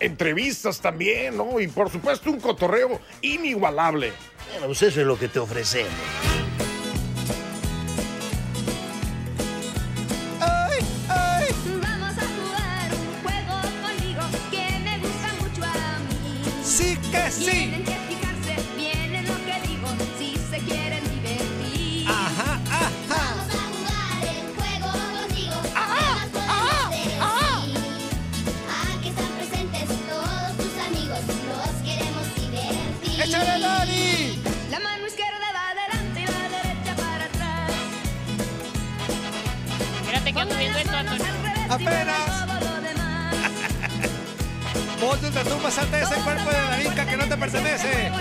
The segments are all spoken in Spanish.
Entrevistas también, ¿no? Y por supuesto un cotorreo inigualable. Bueno, pues eso es lo que te ofrecemos. Vamos a jugar Apenas. Vos de una tumba salte de ese cuerpo de Darinka que no te pertenece.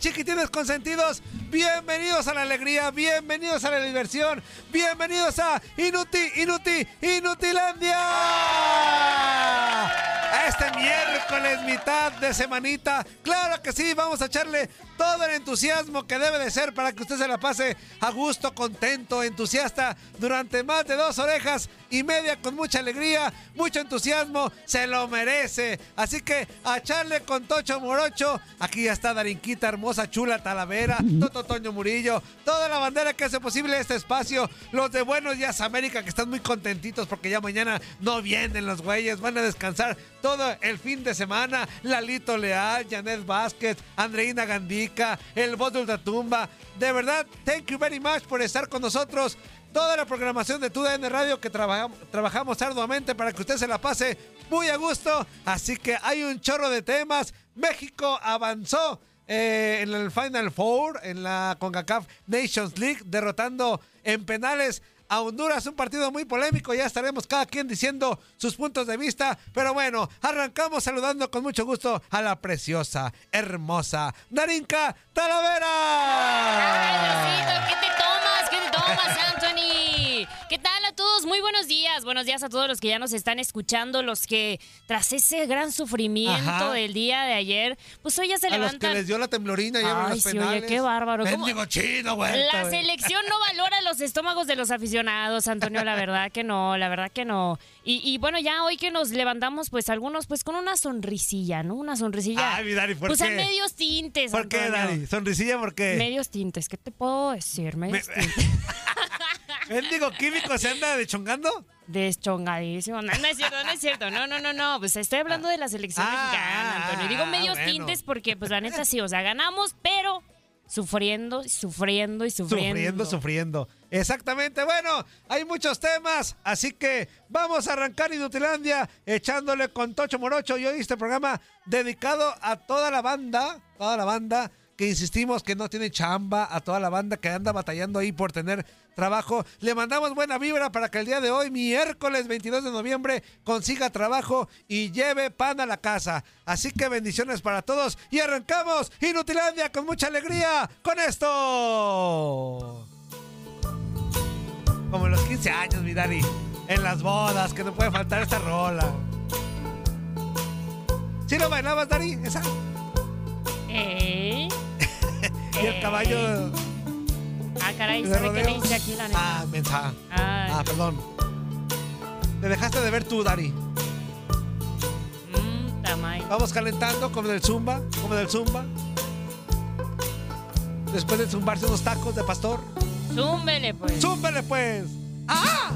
Chiquitines consentidos? Bienvenidos a la alegría, bienvenidos a la diversión, bienvenidos a Inuti, Inuti, Inutilandia. A este miércoles, mitad de semanita. Claro que sí, vamos a echarle todo el entusiasmo que debe de ser para que usted se la pase a gusto, contento, entusiasta durante más de dos orejas y media con mucha alegría, mucho entusiasmo, se lo merece. Así que a echarle con Tocho Morocho. Aquí ya está Darinquita, hermosa, chula, Talavera, Toto Toño Murillo, toda la bandera que hace posible este espacio. Los de Buenos Días América que están muy contentitos porque ya mañana no vienen los güeyes, van a descansar todo el fin de semana. Lalito Leal, Janet Vázquez, Andreina Gandica, el voz de Ultratumba. De verdad, thank you very much por estar con nosotros toda la programación de TUDN Radio que trabajamos, trabajamos arduamente para que usted se la pase muy a gusto. Así que hay un chorro de temas. México avanzó eh, en el Final Four, en la CONCACAF Nations League, derrotando en penales a Honduras, un partido muy polémico, ya estaremos cada quien diciendo sus puntos de vista, pero bueno, arrancamos saludando con mucho gusto a la preciosa, hermosa Darinka Ay, Talavera. Diosito, ¿qué te tomas? ¿Qué te tomas, Anthony? ¿Qué tal a todos? Muy buenos días. Buenos días a todos los que ya nos están escuchando, los que tras ese gran sufrimiento Ajá. del día de ayer, pues hoy ya se A los que les dio la temblorina y en Ay, los sí, penales. oye, qué bárbaro. ¿Cómo- Mendigo chino, güey. La selección no valora los estómagos de los aficionados, Antonio, la verdad que no, la verdad que no. Y, y bueno, ya hoy que nos levantamos, pues algunos, pues con una sonrisilla, ¿no? Una sonrisilla. Ay, mi Dari, ¿por pues qué? a medios tintes, ¿Por qué. Dari? Sonrisilla, ¿por qué? Medios tintes, ¿qué te puedo decir? Medios Me- tintes. ¿Mendigo químico se anda dechongando? Deschongadísimo. No, no es cierto, no es cierto. No, no, no, no. Pues estoy hablando de la selección Ah, mexicana, Antonio. Digo ah, medios bueno. tintes porque, pues la neta sí, o sea, ganamos, pero sufriendo, sufriendo y sufriendo. Sufriendo, sufriendo. Exactamente. Bueno, hay muchos temas, así que vamos a arrancar Inutilandia echándole con Tocho Morocho. Y hoy este programa dedicado a toda la banda, toda la banda que insistimos que no tiene chamba, a toda la banda que anda batallando ahí por tener trabajo. Le mandamos buena vibra para que el día de hoy, miércoles 22 de noviembre, consiga trabajo y lleve pan a la casa. Así que bendiciones para todos y arrancamos Inutilandia con mucha alegría con esto. Como en los 15 años, mi Dari. En las bodas, que no puede faltar esta rola. ¿Sí lo bailabas, Dari? ¿Esa? ¿Eh? Y el caballo... Ah, caray, ¿De ¿sabe qué le hice aquí, la neta? Ah, mensa. Ay. Ah, perdón. Te dejaste de ver tú, Dari. Mm, tamay. Vamos calentando como del zumba, como del zumba. Después de zumbarse unos tacos de pastor. Zúmbele, pues. ¡Zúmbele, pues! ¡Ah!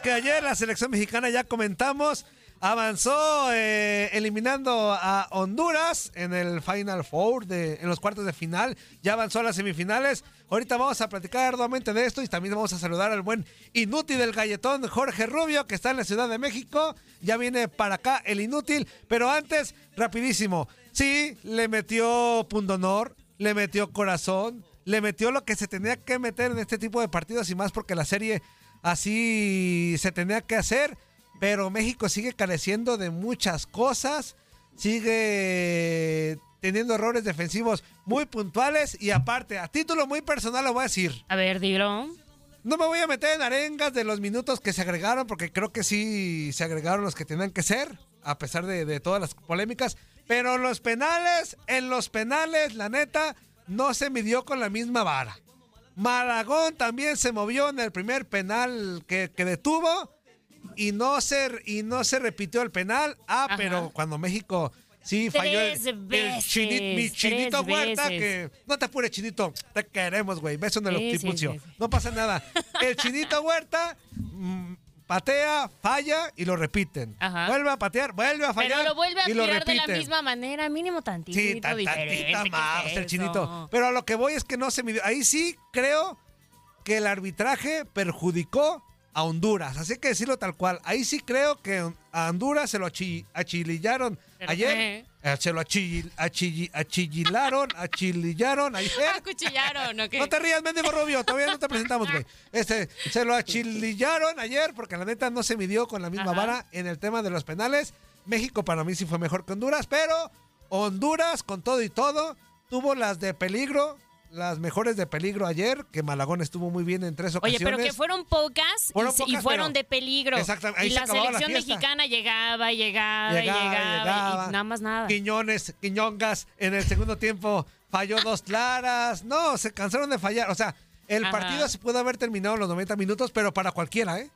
Porque ayer la selección mexicana ya comentamos avanzó eh, eliminando a Honduras en el Final Four, de, en los cuartos de final, ya avanzó a las semifinales. Ahorita vamos a platicar arduamente de esto y también vamos a saludar al buen inútil del galletón Jorge Rubio que está en la Ciudad de México. Ya viene para acá el inútil, pero antes, rapidísimo, sí, le metió pundonor, le metió corazón, le metió lo que se tenía que meter en este tipo de partidos y más porque la serie así se tenía que hacer. Pero México sigue careciendo de muchas cosas, sigue teniendo errores defensivos muy puntuales y aparte, a título muy personal lo voy a decir. A ver, dilo. No me voy a meter en arengas de los minutos que se agregaron, porque creo que sí se agregaron los que tenían que ser, a pesar de, de todas las polémicas. Pero los penales, en los penales, la neta, no se midió con la misma vara. Maragón también se movió en el primer penal que, que detuvo y no, se, y no se repitió el penal. Ah, Ajá. pero cuando México sí falló el, mi chinito Huerta, que no te apures, chinito, te queremos, güey. Beso en el Sí, sí, octipucio. sí, sí. No pasa nada. El chinito Huerta mm, patea, falla y lo repiten. Ajá. Vuelve a patear, vuelve a fallar Pero lo vuelve a y lo tirar de la misma manera, mínimo tantito Sí, tan- tantita ¿qué más, es el chinito. Pero a lo que voy es que no se midió. Ahí sí creo que el arbitraje perjudicó a Honduras. Así que decirlo tal cual. Ahí sí creo que a Honduras se lo achi- achilillaron ¿Pero ayer. qué? Eh, se lo achil- achilli- achillilaron, achilillaron ayer. Acuchillaron, ¿o qué? No te rías, mendigo Rubio, todavía no te presentamos, güey. Este, se lo achilillaron ayer porque la neta no se midió con la misma Ajá. vara en el tema de los penales. México para mí sí fue mejor que Honduras, pero Honduras con todo y todo tuvo las de peligro, las mejores de peligro ayer, que Malagón estuvo muy bien en tres Oye, ocasiones. pero que fueron pocas, Fueron y, fueron de peligro. Exactamente, y se la selección mexicana llegaba llegaba, y llegaba, y nada más nada. Quiñones, Quiñongas en el segundo tiempo falló dos claras. No, se cansaron de fallar. O sea, el Ajá. partido se pudo haber terminado en los 90 minutos, pero para cualquiera, ¿eh?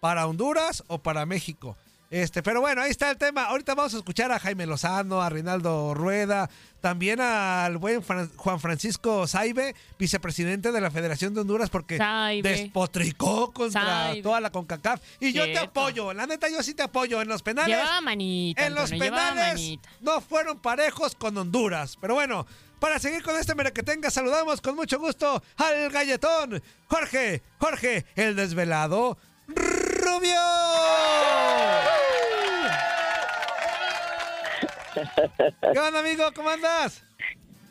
Para Honduras o para México. Este, pero bueno, ahí está el tema. Ahorita vamos a escuchar a Jaime Lozano, a Reinaldo Rueda, también al buen Fran- Juan Francisco Saibe, vicepresidente de la Federación de Honduras, porque Saibe. despotricó contra Saibe. toda la CONCACAF. Y yo te apoyo, la neta, yo sí te apoyo en los penales. Llevaba manita, En los Antonio, penales manita. no fueron parejos con Honduras. Pero bueno, para seguir con este merequetenga, saludamos con mucho gusto al galletón Jorge, Jorge, el desvelado Rubio. ¿Qué onda, amigo? ¿Cómo andas?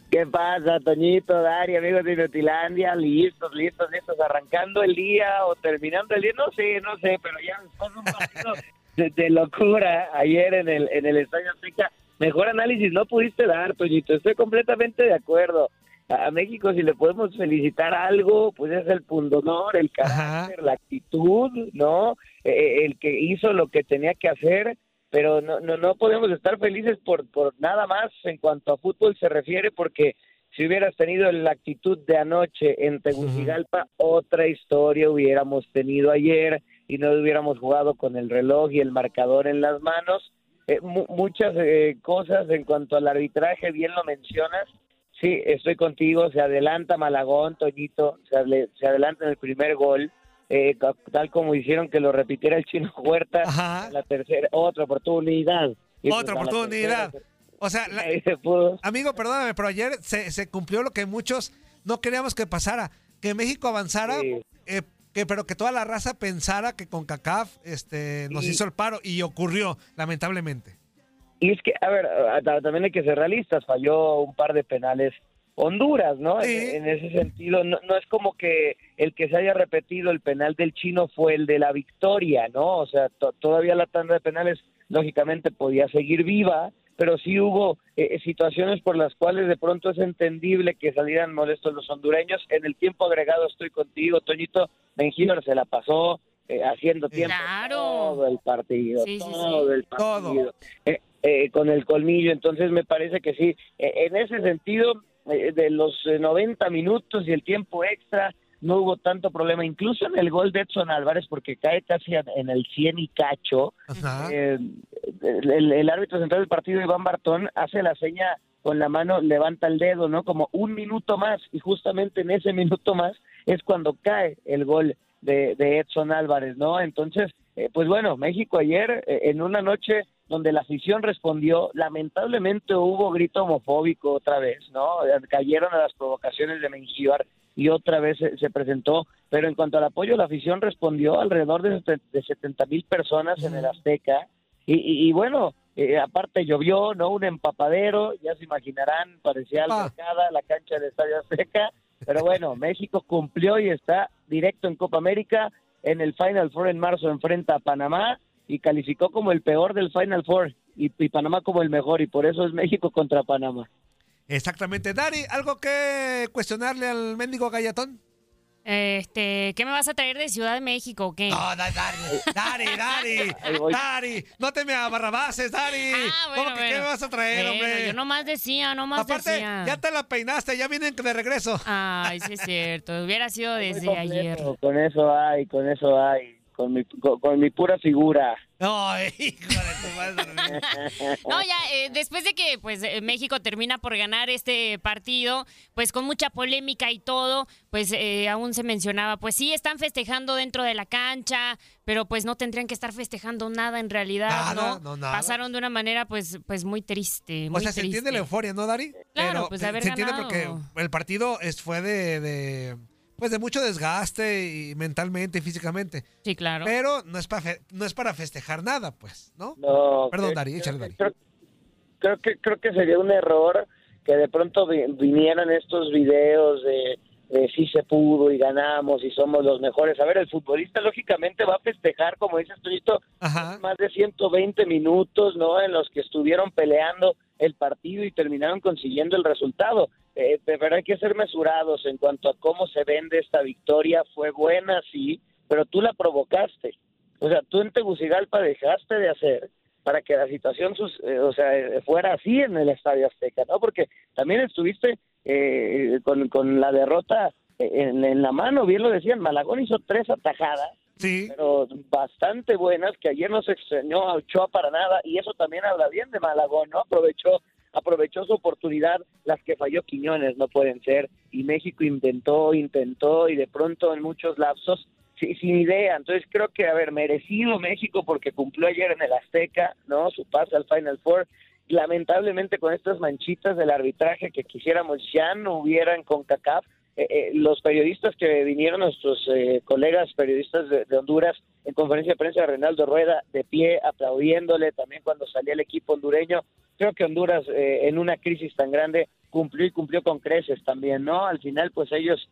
¿Qué pasa, Toñito, Dari, amigos de Inutilandia? Listos, listos, listos, arrancando el día o terminando el día, no sé, no sé, pero ya después de un partido de, de locura ayer en el, en el Estadio Azteca, mejor análisis no pudiste dar, Toñito, estoy completamente de acuerdo. A a México, si le podemos felicitar algo, pues es el pundonor, el carácter, la actitud, ¿no? Eh, el que hizo lo que tenía que hacer, pero no, no, no podemos estar felices por, por nada más en cuanto a fútbol se refiere, porque si hubieras tenido la actitud de anoche en Tegucigalpa, otra historia hubiéramos tenido ayer y no hubiéramos jugado con el reloj y el marcador en las manos. Eh, mu- muchas eh, cosas en cuanto al arbitraje, bien lo mencionas. Sí, estoy contigo, se adelanta Malagón, Toñito, se, se adelanta en el primer gol, eh, tal como hicieron que lo repitiera el chino Huerta, Ajá. la tercera, otra oportunidad. Y pues Otra oportunidad. tercera, O sea, la- se amigo, perdóname, pero ayer se, se cumplió lo que muchos no queríamos que pasara, que México avanzara, Sí. eh, que, pero que toda la raza pensara que con CACAF este, nos Y- hizo el paro y ocurrió, lamentablemente. Y es que, a ver, también hay que ser realistas, falló un par de penales Honduras, ¿no? Sí. En, en ese sentido, no, no es como que el que se haya repetido el penal del chino fue el de la victoria, ¿no? O sea, to- todavía la tanda de penales, lógicamente, podía seguir viva, pero sí hubo eh, situaciones por las cuales de pronto es entendible que salieran molestos los hondureños. En el tiempo agregado estoy contigo, Toñito, Benjíbar se la pasó eh, haciendo tiempo Claro. todo el partido, Sí, sí, todo sí. el Todo. partido. Eh, eh, con el colmillo, entonces me parece que sí. Eh, en ese sentido, eh, de los eh, 90 minutos y el tiempo extra, no hubo tanto problema, incluso en el gol de Edson Álvarez, porque cae casi en- el 100 y cacho. Eh, el, el árbitro central del partido, Iván Bartón, hace la seña con la mano, levanta el dedo, ¿no? Como un minuto más, y justamente en ese minuto más es cuando cae el gol de, de Edson Álvarez, ¿no? Entonces, eh, pues bueno, México ayer, eh, en una noche donde la afición respondió, lamentablemente hubo grito homofóbico otra vez, ¿no? Cayeron a las provocaciones de Mengíbar y otra vez se, se presentó, pero en cuanto al apoyo, la afición respondió alrededor de, de 70 mil personas en el Azteca, y, y- y bueno, eh, aparte llovió, ¿no? Un empapadero, ya se imaginarán, parecía Ah. albercada la cancha del Estadio Azteca, pero bueno, México cumplió y está directo en Copa América, en el Final Four en marzo enfrenta a Panamá y calificó como el peor del Final Four y, Panamá como el mejor y por eso es México contra Panamá. Exactamente. Dari, ¿algo que cuestionarle al mendigo galletón? Este, ¿qué me vas a traer de Ciudad de México o qué? No, da- Dari, Dari, Dari. Dari, no te me abarrabases, Dari. Ah, bueno, ¿Cómo que qué me vas a traer, Bueno, hombre? yo nomás decía, nomás Aparte, decía. ya te la peinaste, ya vienen de regreso. Ay, sí es cierto. Hubiera sido desde completo, ayer. Con eso hay, con eso hay, con mi, con, con mi pura figura. Ay, hijo de tu madre. No, ya, eh, después de que pues eh, México termina por ganar este partido, pues con mucha polémica y todo, pues eh, aún se mencionaba, pues sí, están festejando dentro de la cancha, pero pues no tendrían que estar festejando nada en realidad, Nada, ¿no? no, nada. Pasaron de una manera pues pues muy triste, O muy sea, se triste. entiende la euforia, ¿no, Dari? Claro, pues, de haber se entiende porque el partido es, fue de, de, pues de mucho desgaste y mentalmente y físicamente. Sí, claro. Pero no es, para fe- no es para festejar nada, pues, ¿no? No, Perdón, creo- Dari, échale, Dari. Creo, creo que creo que sería un error que de pronto vi- vinieran estos videos de, de sí se pudo y ganamos y somos los mejores. A ver, el futbolista lógicamente va a festejar, como dices Ajá. más de 120 minutos, ¿no? En los que estuvieron peleando el partido y terminaron consiguiendo el resultado. Eh, verdad hay que ser mesurados en cuanto a cómo se vende esta victoria. Fue buena, sí, pero tú la provocaste. O sea, tú en Tegucigalpa dejaste de hacer para que la situación, sus- eh, o sea, eh, fuera así en el Estadio Azteca, ¿no? Porque también estuviste eh, con, con la derrota eh, en, en la mano, bien lo decían, Malagón hizo tres atajadas Sí. pero bastante buenas, que ayer no se extrañó a Ochoa para nada, y eso también habla bien de Malagón, ¿no? Aprovechó, aprovechó su oportunidad, las que falló Quiñones no pueden ser, y México intentó, intentó, y de pronto en muchos lapsos, sí, sin idea, entonces creo que, a ver, merecido México porque cumplió ayer en el Azteca, ¿no? Su pase al Final Four, lamentablemente con estas manchitas del arbitraje que quisiéramos ya no hubieran con CACAF, eh, eh, los periodistas que vinieron, nuestros eh, colegas periodistas de, de Honduras, en conferencia de prensa de Reinaldo Rueda, de pie, aplaudiéndole también cuando salía el equipo hondureño. Creo que Honduras, eh, en una crisis tan grande, cumplió y cumplió con creces también, ¿no? Al final, pues ellos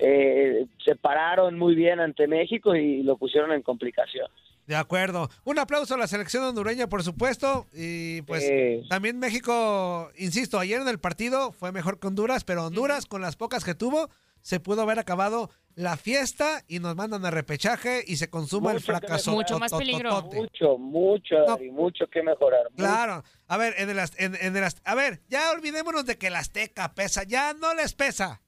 eh, se pararon muy bien ante México y lo pusieron en complicación. De acuerdo. Un aplauso a la selección hondureña, por supuesto. Y pues Eh, también México, insisto, ayer en el partido fue mejor que Honduras, pero Honduras, con las pocas que tuvo, se pudo haber acabado la fiesta y nos mandan a repechaje y se consuma el Mucho que fracaso. Mucho más peligro. mucho, mucho, No. Dari, mucho que mejorar. mucho. Claro. A ver, en el, en, en el a ver, ya olvidémonos de que el Azteca pesa. Ya no les pesa.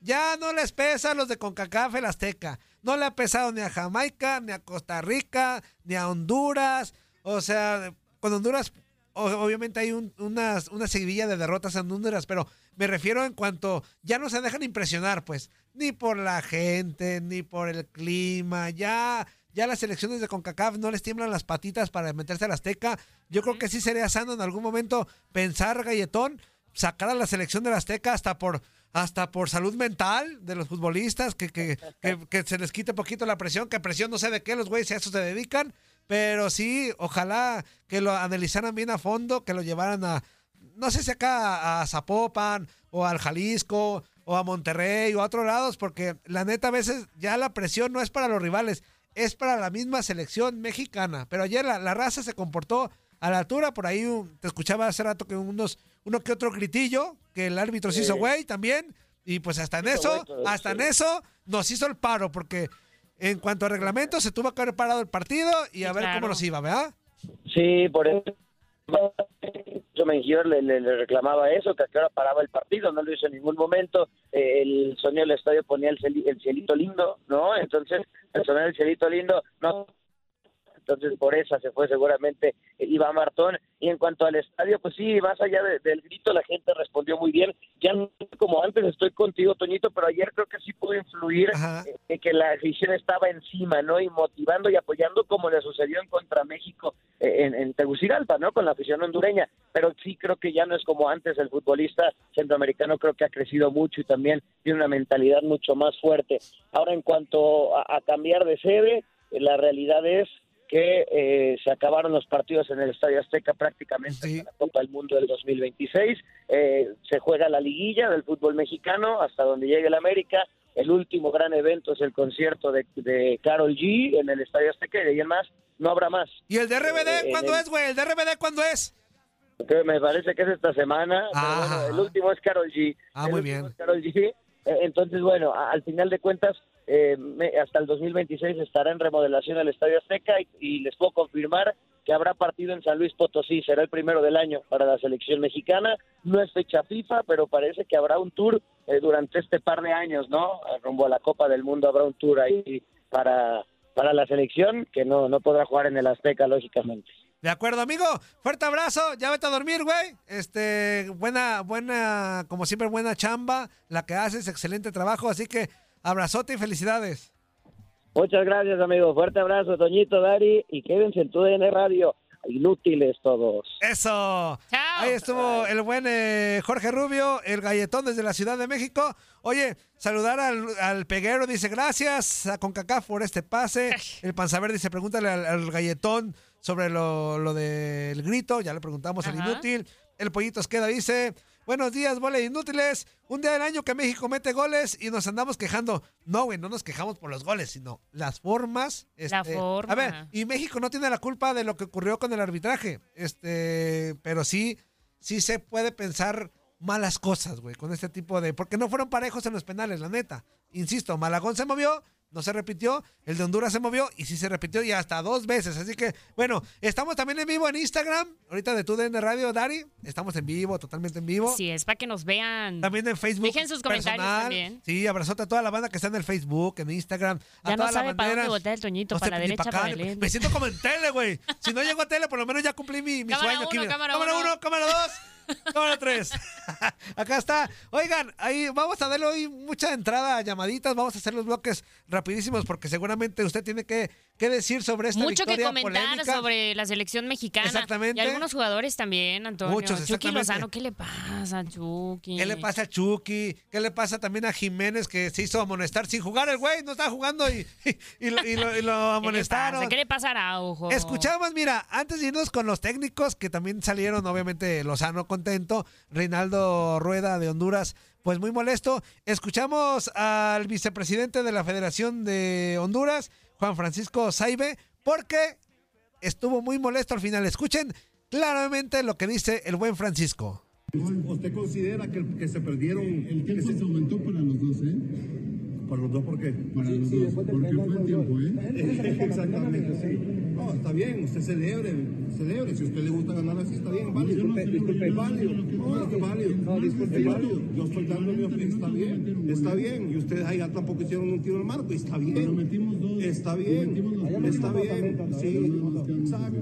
Ya no les pesa a los de CONCACAF el Azteca. No le ha pesado ni a Jamaica, ni a Costa Rica, ni a Honduras. O sea, con Honduras, obviamente hay un- unas- una seguidilla de derrotas en Honduras, pero me refiero en cuanto ya no se dejan impresionar, pues, ni por la gente, ni por el clima. Ya, ya las selecciones de CONCACAF no les tiemblan las patitas para meterse al Azteca. Yo creo que sí sería sano en algún momento pensar, Galletón, sacar a la selección del Azteca hasta por hasta por salud mental de los futbolistas, que, que, que, que se les quite poquito la presión, que presión no sé de qué, los güeyes a eso se dedican, pero sí, ojalá que lo analizaran bien a fondo, que lo llevaran a, no sé si acá a Zapopan o al Jalisco o a Monterrey o a otros lados, porque la neta a veces ya la presión no es para los rivales, es para la misma selección mexicana. Pero ayer la, la raza se comportó a la altura. Por ahí um, te escuchaba hace rato que unos, uno que otro gritillo, que el árbitro se hizo Sí. güey también. Y pues hasta en eso, hasta en sí. eso nos hizo el paro, porque en cuanto a reglamento se tuvo que haber parado el partido y a Sí, ver cómo nos iba, ¿verdad? Sí, por eso. Yo Mengíbar le, le, le reclamaba eso, que a qué hora paraba el partido, no lo hizo en ningún momento. Eh, el sonido del estadio ponía el, celi- el cielito lindo, ¿no? Entonces, el sonido del cielito lindo, no. Entonces, por esa se fue seguramente eh, Iván Martón. Y en cuanto al estadio, pues sí, más allá de- del grito, la gente respondió muy bien. Ya no como antes estoy contigo, Toñito, pero ayer creo que sí pudo influir eh, que la afición estaba encima, ¿no? Y motivando y apoyando como le sucedió en contra México eh, en, en Tegucigalpa, ¿no? Con la afición hondureña. Pero sí creo que ya no es como antes. El futbolista centroamericano creo que ha crecido mucho y también tiene una mentalidad mucho más fuerte. Ahora, en cuanto a, a cambiar de sede, eh, la realidad es que eh, se acabaron los partidos en el Estadio Azteca prácticamente Sí. en la Copa del Mundo del 2026. Eh, se juega la liguilla del fútbol mexicano hasta donde llegue el América. El último gran evento es el concierto de, de Carol G en el Estadio Azteca y de ahí en más no habrá más. ¿Y el de RBD Eh, cuándo es, güey? ¿El de RBD cuándo es? que me parece que es esta semana. pero bueno, el último es Carol G. Ah, El muy bien. G. Eh, Entonces, bueno, al final de cuentas, eh, me- hasta el 2026 estará en remodelación el Estadio Azteca y, les puedo confirmar que habrá partido en San Luis Potosí. Será el primero del año para la selección mexicana. No es fecha FIFA, pero parece que habrá un tour eh, durante este par de años, ¿no? Rumbo a la Copa del Mundo habrá un tour ahí para, para la selección que no, no podrá jugar en el Azteca, lógicamente. De acuerdo, amigo. Fuerte abrazo. Ya vete a dormir, güey. Este, buena, buena, como siempre, buena chamba. La que haces, excelente trabajo. Así que abrazote y felicidades. Muchas gracias, amigo. Fuerte abrazo, Toñito, Dari, y quédense en tu DN Radio. Inútiles todos. Eso. Chao. Ahí estuvo el buen eh, Jorge Rubio, el galletón desde la Ciudad de México. Oye, saludar al, al peguero, dice gracias a Concacaf por este pase. El Panzaver dice, pregúntale al, al galletón sobre lo, lo del grito. Ya le preguntamos al Ajá. inútil. El pollito queda dice, buenos días, bola inútiles. Un día del año que México mete goles y nos andamos quejando. No, güey, no nos quejamos por los goles, sino las formas. La este, forma. A ver, y México no tiene la culpa de lo que ocurrió con el arbitraje. Este, pero sí, sí se puede pensar malas cosas, güey, con este tipo de. Porque no fueron parejos en los penales, la neta. Insisto, Malagón se movió, no se repitió. El de Honduras se movió y sí se repitió y hasta dos veces. Así que, bueno, estamos también en vivo en Instagram. Ahorita de TUDN Radio, Dari. Estamos en vivo, totalmente en vivo. Sí, es para que nos vean. También en Facebook. Dejen sus comentarios también. Sí, abrazote a toda la banda que está en el Facebook, en Instagram. A Ya no toda la sabe para dónde el Toñito, No para la derecha, para el Me siento como en tele, güey. Si no llego a tele, por lo menos ya cumplí mi, mi Cámara sueño. uno, mira. cámara uno, cámara dos. Cámara tres. Acá está. Oigan, ahí vamos a darle hoy mucha entrada a llamaditas. Vamos a hacer los bloques rapidísimos porque seguramente usted tiene que, que decir sobre esta Mucho que comentar polémica. sobre la selección mexicana. Exactamente. Y algunos jugadores también, Antonio. Muchos, Chucky. Lozano, ¿qué le pasa, Chucky? ¿Qué le pasa a Chucky? ¿Qué le pasa también a Jiménez que se hizo amonestar sin jugar el güey? No estaba jugando y, y, lo, y lo- y lo ¿Qué le amonestaron. ¿Qué le pasa a Araujo? Escuchamos, mira, antes de irnos con los técnicos que también salieron, obviamente Lozano contento, Reinaldo Rueda de Honduras, pues muy molesto. Escuchamos al vicepresidente de la Federación de Honduras, Juan Francisco Saibe, porque estuvo muy molesto al final. Escuchen claramente lo que dice el buen Francisco. ¿Usted considera que, que se perdieron? El tiempo se, aumentó para los dos, ¿eh? ¿Para los dos por qué? Para los dos, porque fue el tiempo, ¿eh? Exactamente, sí. No, está bien, usted celebre, celebre. Si a usted le gusta ganar así, está bien, válido. Disculpe, disculpe. Válido, no, es que válido. No, disculpe, válido. Yo estoy dando mi opinión, está bien, está bien. Y ustedes ahí ya tampoco hicieron un tiro al marco, y está bien. Está bien, está bien, sí, exacto,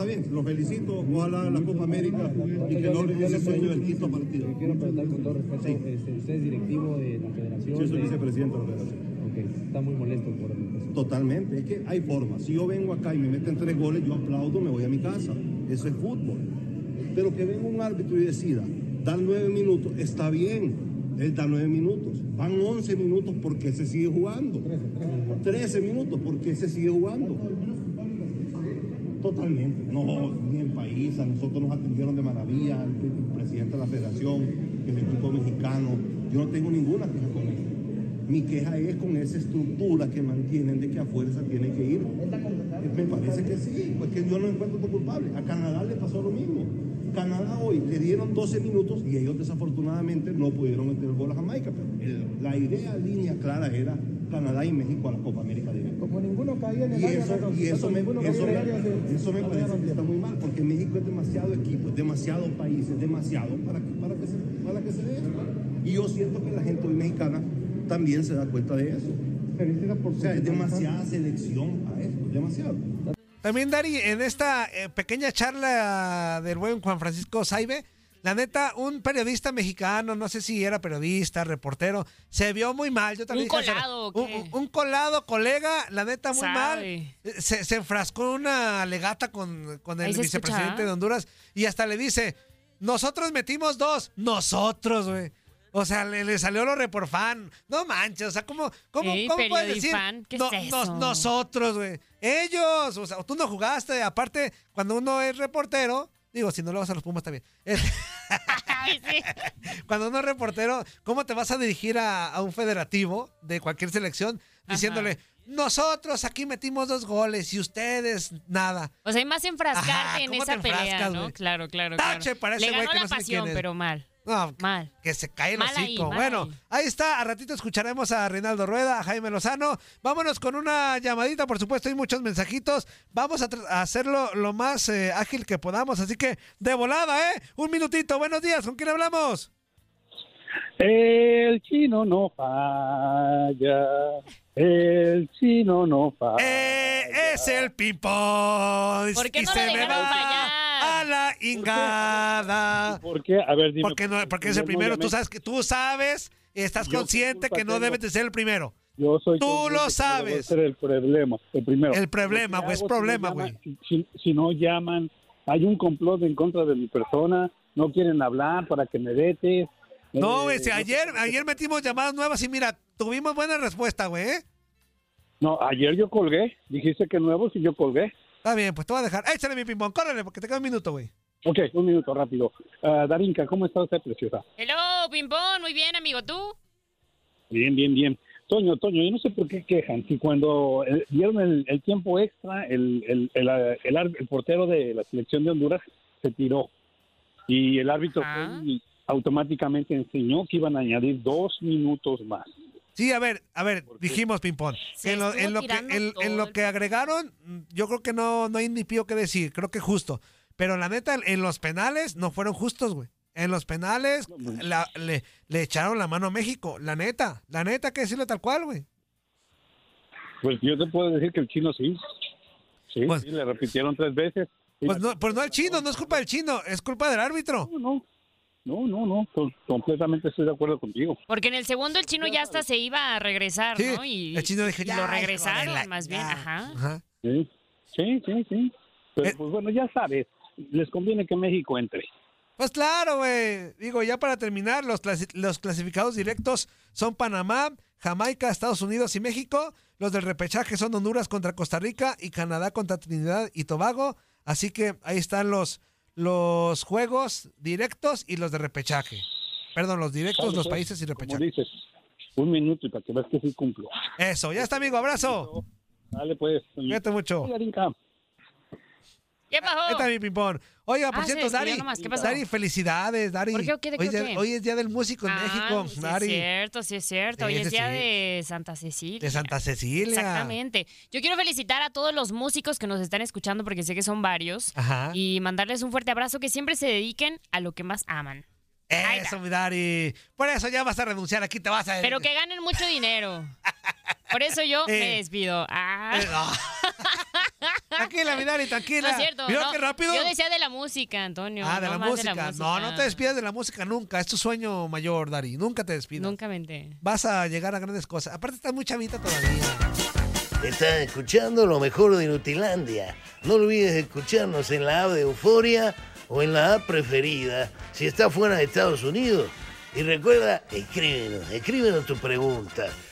está bien. Los felicito, ojalá la Copa América y que logren ese sueño del quinto partido. Quiero preguntar con todo respeto, este, ¿usted es directivo de la federación? Sí, soy de- vicepresidente de la federación. Ok, está muy molesto por el Totalmente, es que hay formas. Si yo vengo acá y me meten tres goles, yo aplaudo, me voy a mi casa. Eso es fútbol. Pero que venga un árbitro y decida, dar nueve minutos, está bien, él da nueve minutos. Van once minutos porque se sigue jugando. Trece minutos porque se sigue jugando. Totalmente. No, ni el país, a nosotros nos atendieron de maravilla, el, el presidente de la federación, el equipo mexicano. Yo no tengo ninguna queja con eso. Mi queja es con esa estructura que mantienen de que a fuerza tiene que ir. Me parece que sí, pues que yo no encuentro culpable. A Canadá le pasó lo mismo. Canadá hoy le dieron 12 minutos y ellos desafortunadamente no pudieron meter el gol a Jamaica. Pero el- la idea, línea clara era Canadá y México a la Copa América directa. Como ninguno caía en el Y área, eso, Carlos, y eso, como me, ninguno eso, caía en el me- eso me parece que está muy mal, porque México es demasiado equipo, es demasiado país, es demasiado para que, para que, se, para que se dé esto. Y yo siento que la gente hoy mexicana también se da cuenta de eso. O sea, es demasiada selección a esto, demasiado. También, Dari, en esta eh, pequeña charla del buen Juan Francisco Saibe, la neta, un periodista mexicano, no sé si era periodista, reportero, se vio muy mal. Yo también ¿Un dije, colado o un, qué? un- un colado, colega, la neta, muy mal. Sabe. Se, se enfrascó en una legata con, con el vicepresidente escucha. de Honduras y hasta le dice, nosotros metimos dos, nosotros, güey. O sea, le, le salió lo reporfan. No manches, o sea, ¿cómo, cómo, Ey, cómo puedes decir? ¿qué es "No- eso?" nos- nosotros, güey. Ellos, o sea, tú no jugaste. Aparte, cuando uno es reportero, digo, si no le vas a los Pumas también. Ay, sí. Cuando uno es reportero, ¿cómo te vas a dirigir a, a un federativo de cualquier selección diciéndole, nosotros aquí metimos dos goles y ustedes nada? O sea, hay más enfrascarte Ajá, en ¿cómo esa pelea, ¿no? güey? Claro, claro, Tache claro. para ese güey que no sé pasión, quién es. pero mal. No, Mal. que se cae el Mal hocico. bueno, ahí. ahí está. A ratito escucharemos a Reinaldo Rueda, a Jaime Lozano. Vámonos con una llamadita, por supuesto, hay muchos mensajitos. Vamos a, hacerlo lo más eh, ágil que podamos. Así que, de volada, ¿eh? Un minutito. Buenos días. ¿Con quién hablamos? El chino no falla. El chino no falla. Eh, es el ping-pong. ¿Por qué y no se lo me dejaron va fallar? A la ingada. ¿Por qué? A ver, dime. Porque no, porque es el primero. Tú sabes que tú sabes, estás Yo consciente que no debes de ser el primero. Yo soy Tú lo sabes. ser el problema, el primero. El problema, que güey, es si problema, güey. Si, si no llaman, hay un complot en contra de mi persona, no quieren hablar para que me vetes. No, Eh, güey, si no sé ayer, ayer metimos llamadas nuevas y mira, tuvimos buena respuesta, güey. ¿eh? No, ayer yo colgué, dijiste que nuevos y yo colgué. Está bien, pues te voy a dejar. Échale mi ping-pong, córrele, porque te queda un minuto, güey. Ok, un minuto rápido. Ah, Darinka, ¿cómo está usted, preciosa? Hello, Pimpón. Muy bien, amigo. ¿Tú? Bien, bien, bien. Toño, Toño, yo no sé por qué quejan. Si cuando eh, dieron el, el tiempo extra, el, el, el, ah, el portero de la selección de Honduras se tiró. Y el árbitro Ah. fue y automáticamente enseñó que iban a añadir dos minutos más. Sí, a ver, a ver, dijimos ping-pong. En lo, estuvo en lo que, tirando en, todo en lo el que agregaron, yo creo que no, no hay ni pío que decir, creo que justo. Pero la neta, en los penales no fueron justos, güey. En los penales la- le, le echaron la mano a México, la neta, la neta, hay que decirlo tal cual, güey. Pues yo te puedo decir que el chino sí. Sí, Pues- sí, le repitieron tres veces. Pues no, pues no el chino, no es culpa del chino, es culpa del árbitro. no, no, no, no, no, completamente estoy de acuerdo contigo. Porque en el segundo el chino ya hasta se iba a regresar, Sí, ¿no? Y, el chino dijo, y ya, lo regresaron, la- más bien. ya". Ajá. Ajá. Sí, sí, sí. sí. Pero Eh. pues bueno, ya sabes, les conviene que México entre. Pues claro, güey. Digo, ya para terminar, los, clasi- los clasificados directos son Panamá, Jamaica, Estados Unidos y México. Los del repechaje son Honduras contra Costa Rica y Canadá contra Trinidad y Tobago. Así que ahí están los, los juegos directos y los de repechaje. Perdón, los directos, los pues, países y Como repechaje. dices, un minuto y para que veas que sí cumplo. Eso, ya está, amigo. Abrazo. Dale pues. Cuídate mucho. ¿Qué pasó? Ahí está mi ping-pong. Oiga, por Ah, cierto, Dari, ¿qué pasó? Dari, felicidades, Dari. ¿Por qué qué? ¿De qué hoy, es qué? día- hoy es Día del Músico en Ah, México, sí Dari. es cierto, sí es cierto. Hoy es día de Santa Cecilia. De Santa Cecilia. Exactamente. Yo quiero felicitar a todos los músicos que nos están escuchando porque sé que son varios Ajá. y mandarles un fuerte abrazo que siempre se dediquen a lo que más aman. Eso, mi Dari. Por eso ya vas a renunciar. Aquí te vas a. Pero que ganen mucho dinero. Por eso yo Eh. me despido. Ah. Eh, no. tranquila, mi Dari, tranquila. No es cierto. Mira no. qué rápido. Yo decía de la música, Antonio. ah, de, no la música. No, no te despidas de la música nunca. Es tu sueño mayor, Dari. Nunca te despidas. Nunca mente. Vas a llegar a grandes cosas. Aparte, estás muy chavita todavía. Estás escuchando lo mejor de Nutilandia. No olvides escucharnos en la app de Euforia o en la app preferida si estás fuera de Estados Unidos. Y recuerda, escríbenos, escríbenos tu pregunta,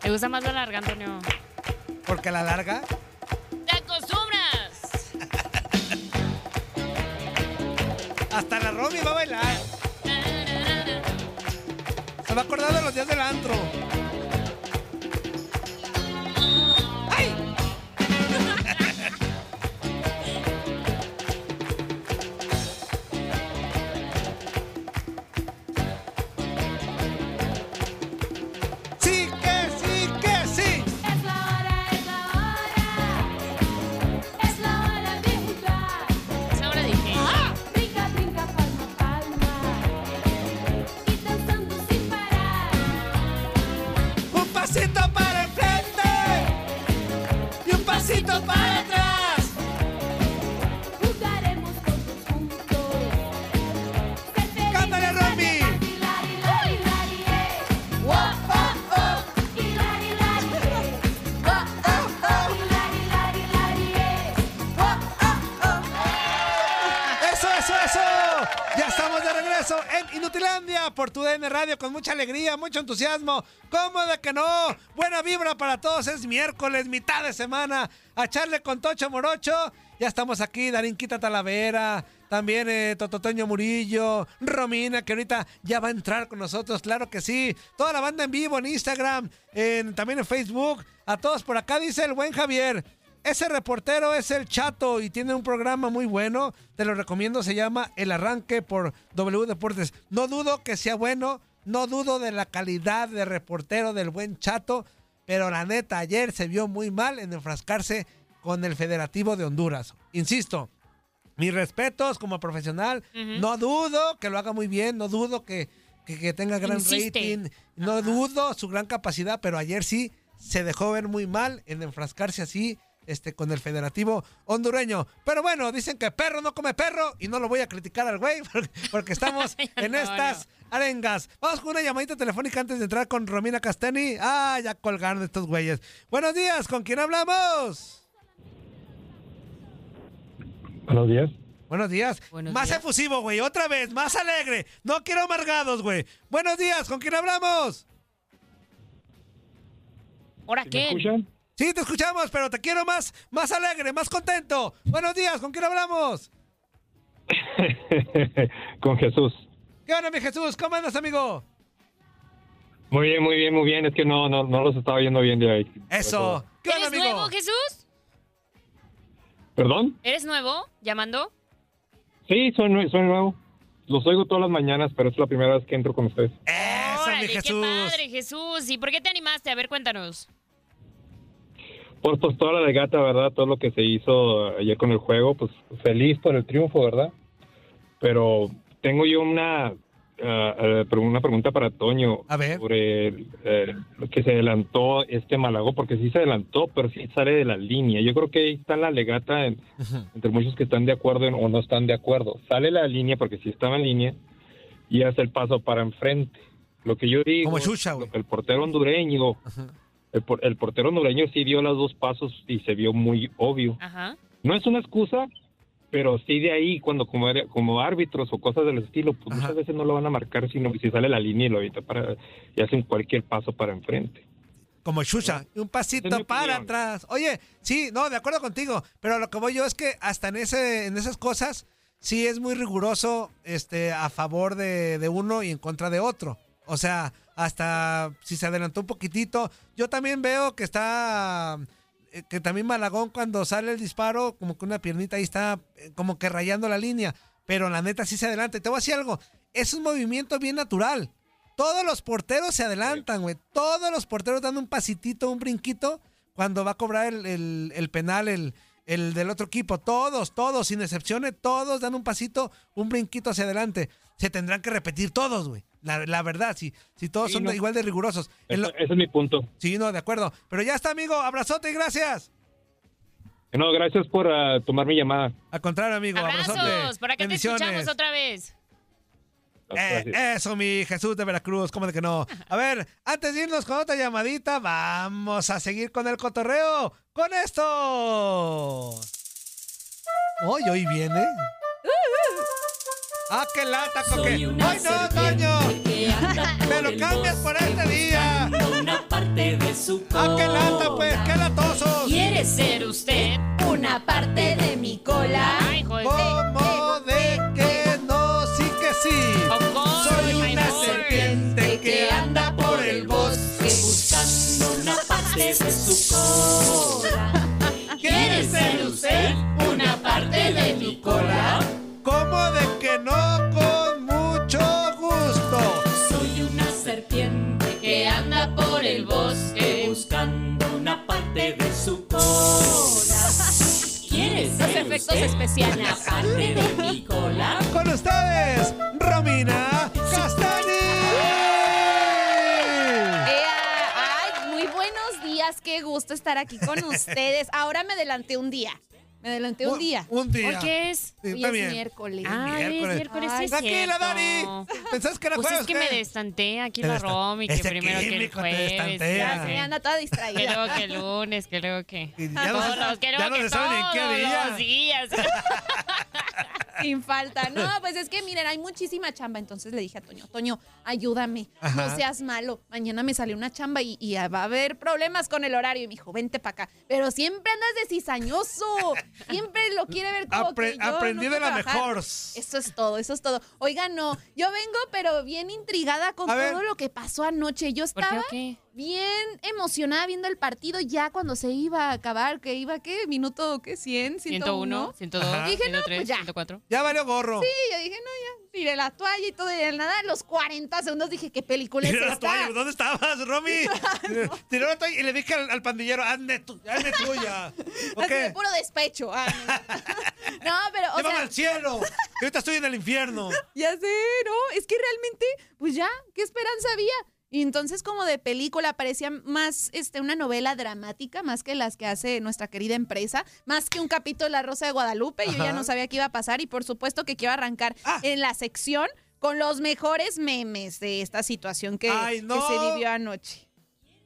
¿Te gusta más la larga, Antonio? Porque la larga. ¡Te acostumbras! Hasta la Romy va a bailar. Se va a acordar de los días del antro. Alegría, mucho entusiasmo. ¿Cómo de que no? Buena vibra para todos. Es miércoles, mitad de semana. A echarle con Tocho Morocho. Ya estamos aquí, Darinquita Talavera. También eh, Tototeño Murillo, Romina, que ahorita ya va a entrar con nosotros, claro que sí. Toda la banda en vivo en Instagram, en- también en Facebook. A todos por acá, dice el buen Javier. Ese reportero es el Chato y tiene un programa muy bueno. Te lo recomiendo, se llama El Arranque por W Deportes. No dudo que sea bueno, no dudo de la calidad de reportero del buen Chato, pero la neta, ayer se vio muy mal en enfrascarse con el Federativo de Honduras. Insisto, mis respetos como profesional, no dudo que lo haga muy bien, no dudo que, que- que tenga gran Insiste. rating, no dudo su gran capacidad, pero ayer sí se dejó ver muy mal en enfrascarse así este, con el federativo hondureño. Pero bueno, dicen que perro no come perro y no lo voy a criticar al güey porque, porque estamos en estas arengas. Vamos con una llamadita telefónica antes de entrar con Romina Castani. Ah, ya colgaron estos güeyes. Buenos días, ¿con quién hablamos? Buenos días. Buenos días. Buenos más días. efusivo, güey. Otra vez, más alegre. No quiero amargados, güey. Buenos días, ¿con quién hablamos? ¿Ahora ¿Me qué? escuchan? Sí, te escuchamos, pero te quiero más, más alegre, más contento. Buenos días, ¿con quién hablamos? Con Jesús. ¿Qué onda, mi Jesús? ¿Cómo andas, amigo? Muy bien, muy bien, muy bien. Es que no, no, no los estaba viendo bien de ahí. Eso. ¿Qué onda, ¿Eres amigo? nuevo, Jesús? ¿Perdón? ¿Eres nuevo? ¿Llamando? Sí, soy, nue- soy nuevo. Los oigo todas las mañanas, pero es la primera vez que entro con ustedes. Eso, Órale, mi qué Jesús. padre, Jesús. ¿Y por qué te animaste? A ver, cuéntanos. Por pues, toda la legata, ¿verdad? Todo lo que se hizo ayer con el juego, pues feliz por el triunfo, ¿verdad? Pero tengo yo una, pero una pregunta para Toño A ver. sobre eh, lo que se adelantó este Malago, porque sí se adelantó, pero sí sale de la línea. Yo creo que ahí está la legata en- entre muchos que están de acuerdo en- o no están de acuerdo. Sale la línea porque sí estaba en línea y hace el paso para enfrente. Lo que yo digo, Como lo que el portero hondureño, el, por- el portero hondureño sí dio los dos pasos y se vio muy obvio. Ajá. No es una excusa, pero sí de ahí, cuando como, como árbitros o cosas del estilo, pues Ajá. muchas veces no lo van a marcar, sino que si sale la línea y lo avienta para, y hacen cualquier paso para enfrente. Como Xuxa, un pasito para opinión. atrás. Oye, sí, no, de acuerdo contigo, pero lo que voy yo es que hasta en ese, en esas cosas sí es muy riguroso, este, a favor de, de uno y en contra de otro. O sea, hasta si se adelantó un poquitito, yo también veo que está, eh, que también Malagón cuando sale el disparo, como que una piernita ahí está, eh, como que rayando la línea, pero la neta sí se adelanta. Te voy a decir algo, es un movimiento bien natural. Todos los porteros se adelantan, güey. Todos los porteros dan un pasitito, un brinquito cuando va a cobrar el, el- el penal el, el del otro equipo. Todos, todos, sin excepciones, todos dan un pasito, un brinquito hacia adelante. Se tendrán que repetir todos, güey. La, la verdad, si, si todos Sí, son no. igual de rigurosos. Ese, lo- ese es mi punto. sí, no, de acuerdo. Pero ya está, amigo. Abrazote y gracias. No, gracias por ah, tomar mi llamada. Al contrario, amigo. Abrazos, abrazote. por acá te escuchamos otra vez. Eh, eso, mi Jesús de Veracruz, ¿cómo de que no? A ver, antes de irnos con otra llamadita, vamos a seguir con el cotorreo. ¡Con esto! Hoy, hoy viene. ¡Ah, qué lata, coque! ¡Ay, no, Toño! ¡Me lo cambias por este día! Una parte de su ¡Ah, qué lata, pues! ¡Qué latosos! ¿Quiere ser usted? Una parte de mi cola. Ay, joder. ¿Cómo de que no? Sí que sí. Soy una serpiente que anda por el bosque buscando una parte de su cola. ¿Quiere ser usted una parte de mi cola? ¿Cómo de que no? Parte de su cola. ¿Quieres Los ser efectos usted especiales. una parte de mi cola? Con ustedes, Romina Castani. Ay, muy buenos días, qué gusto estar aquí con ustedes. Ahora me adelanté un día. Me adelanté un día. Un día. ¿Hoy qué es? Sí, Hoy está es bien. miércoles. Ah, es miércoles. miércoles, sí Ay, es Tranquila. Dani. ¿Pensás que era Pues jueves? es que me destanté aquí la Romy, que Ese primero que el jueves. ya se anda toda Que distraída. luego que el lunes, que luego que... Ya no Todos que ya luego no que todos día. los días. Sin falta. No, pues es que miren, hay muchísima chamba. Entonces le dije a Toño, Toño, ayúdame. Ajá. No seas malo. Mañana me salió una chamba y, y va a haber problemas con el horario. Y me dijo, vente para acá. Pero siempre andas de cizañoso. Siempre lo quiere ver como Apre- que yo aprendí no de la trabajar. mejor. Eso es todo, eso es todo. Oiga, no, yo vengo pero bien intrigada con A ver. todo lo que pasó anoche. Yo ¿Por qué estaba o qué? Bien emocionada viendo el partido ya cuando se iba a acabar, que iba, ¿qué? Minuto, ¿qué? 100, 101. 101, 102, Ajá. Dije, no, 103, pues ya. 104. Ya valió gorro. Sí, yo dije, no, ya, tiré la toalla y todo, y de nada, a los 40 segundos dije, ¿qué película es Tiré la esta? toalla. ¿Dónde estabas, Romy? Tiré la toalla y le dije al, al pandillero, hazme, tu, hazme tuya. ¿O Así de qué? puro despecho. Ah, no. No, pero, o Llévame sea, al cielo. ahorita estoy en el infierno. Ya sé, ¿no? Es que realmente, pues ya, ¿qué esperanza había? Y entonces como de película parecía más este, una novela dramática, más que las que hace nuestra querida empresa, más que un capítulo de La Rosa de Guadalupe, yo ya no sabía qué iba a pasar y por supuesto que quiero arrancar Ah. en la sección con los mejores memes de esta situación que, Ay, que no. se vivió anoche.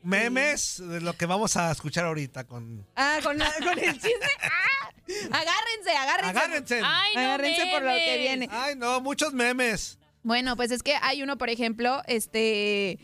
Memes de lo que vamos a escuchar ahorita con... Ah, con, la- con el chisme. ¡Ah! Agárrense, agárrense. Agárrense. Ay, no Agárrense por lo que viene. Ay, no, muchos memes. Bueno, pues es que hay uno, por ejemplo, este,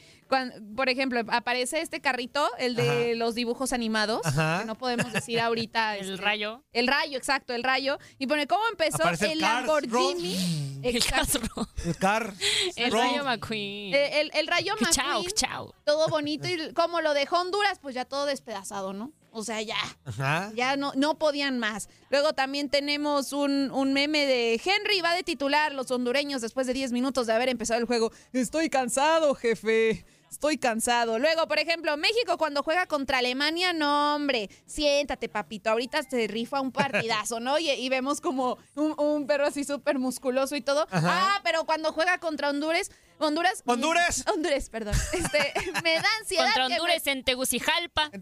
por ejemplo, aparece este carrito, el de Ajá. los dibujos animados, Ajá. que no podemos decir ahorita. El este, rayo. El rayo, exacto, el rayo. Y pone cómo empezó Aparece el el Cars, Lamborghini. El Exacto. Castro. El car. El rayo McQueen. El, el- el rayo Chao, McQueen, chao. todo bonito. Y como lo dejó Honduras, pues ya todo despedazado, ¿no? O sea, ya. Ajá. Ya no, no podían más. Luego también tenemos un, un meme de Henry va de titular los hondureños después de 10 minutos de haber empezado el juego. Estoy cansado, jefe. Estoy cansado. Luego, por ejemplo, México cuando juega contra Alemania, no, hombre, siéntate, papito. Ahorita se rifa un partidazo, ¿no? Y, y vemos como un, un perro así súper musculoso y todo. Ajá. Ah, pero cuando juega contra Honduras, Honduras. ¡Honduras! Honduras, perdón. Este, me da ansiedad. Contra me- Honduras en Tegucigalpa. En.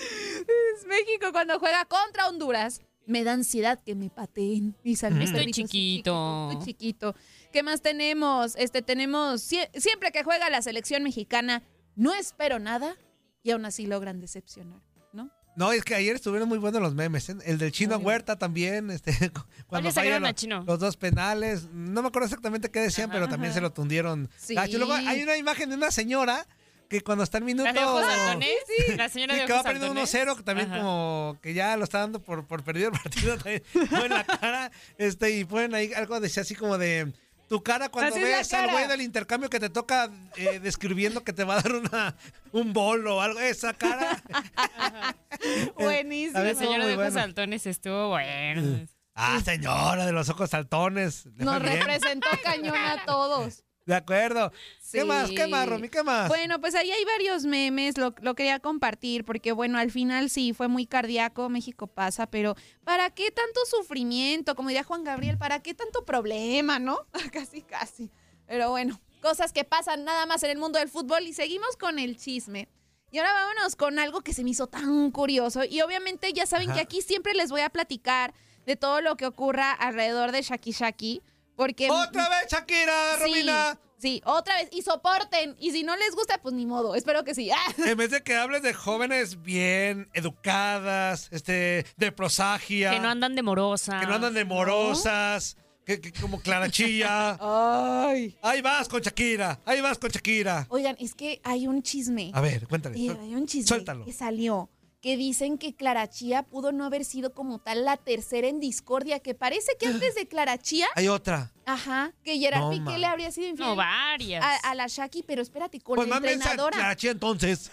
Es México cuando juega contra Honduras. Me da ansiedad que me pateen. Y salme Estoy perrito, chiquito. Estoy chiquito. ¿Qué más tenemos? Este, tenemos. sie- siempre que juega la selección mexicana, no espero nada y aún así logran decepcionar, ¿no? No, es que ayer estuvieron muy buenos los memes. ¿eh? El del chino Ay. Huerta también. Este, cuando a los, Chino? los dos penales. No me acuerdo exactamente qué decían, Ajá, pero también ajá. se lo tundieron. Sí. gacho. Luego hay una imagen de una señora que cuando está en minuto. ¿La de ojos saltones? Sí, La señora de que va perdiendo saltones. 1-0, que también Ajá. como que ya lo está dando por, por perdido el partido, también ponen la cara, este, y ponen ahí algo decía así como de tu cara cuando Así la ves al cara. güey del intercambio que te toca eh, describiendo que te va a dar una, un bolo o algo, esa cara. Buenísimo. A ver, La señora de ojos bueno. saltones estuvo bueno. Ah, señora de los ojos saltones. Nos representó cañón a todos. De acuerdo. ¿Qué Sí. más? ¿Qué más, Romy? ¿Qué más? Bueno, pues ahí hay varios memes, lo, lo quería compartir, porque bueno, al final sí, fue muy cardíaco, México pasa, pero ¿para qué tanto sufrimiento? Como diría Juan Gabriel, ¿para qué tanto problema, no? casi, casi. Pero bueno, cosas que pasan nada más en el mundo del fútbol y seguimos con el chisme. Y ahora vámonos con algo que se me hizo tan curioso. Y obviamente ya saben Ajá. que aquí siempre les voy a platicar de todo lo que ocurra alrededor de Shaki Shaki. Porque. ¡Otra vez, Shakira, Sí, Romina! Sí, otra vez. Y soporten. Y si no les gusta, pues ni modo. Espero que sí. Ah. En vez de que hables de jóvenes bien educadas, este, de prosagia. Que no andan de morosa. que no andan de morosas, que, que como clarachilla. Ay. Ahí vas con Shakira, ahí vas con Shakira. Oigan, es que hay un chisme. A ver, cuéntale. Eh, hay un chisme Suéltalo. que salió que dicen que Clara Chía pudo no haber sido como tal la tercera en discordia, que parece que antes de Clara Chía, Hay otra. ajá, que Gerard No, Piqué man. le habría sido infiel No, varias. a, a la Shaki, pero espérate, con Pues la entrenadora. clarachilla entonces.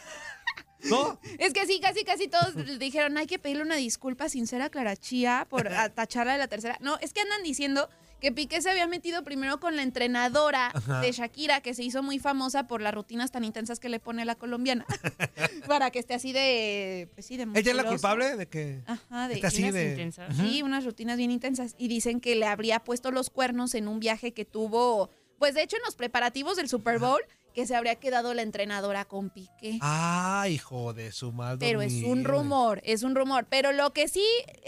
¿No? Es que sí, casi, casi todos le dijeron, hay que pedirle una disculpa sincera a Clara Chía por tacharla de la tercera. No, es que andan diciendo que Piqué se había metido primero con la entrenadora Ajá. de Shakira, que se hizo muy famosa por las rutinas tan intensas que le pone la colombiana. Para que esté así de, pues sí, de ¿Ella es la culpable de que Ajá, de está así de... intensas. Sí, unas rutinas bien intensas. Y dicen que le habría puesto los cuernos en un viaje que tuvo, pues de hecho en los preparativos del Super Bowl, que se habría quedado la entrenadora con Piqué. Ay, hijo de su madre. Pero es un rumor, es un rumor. Pero lo que sí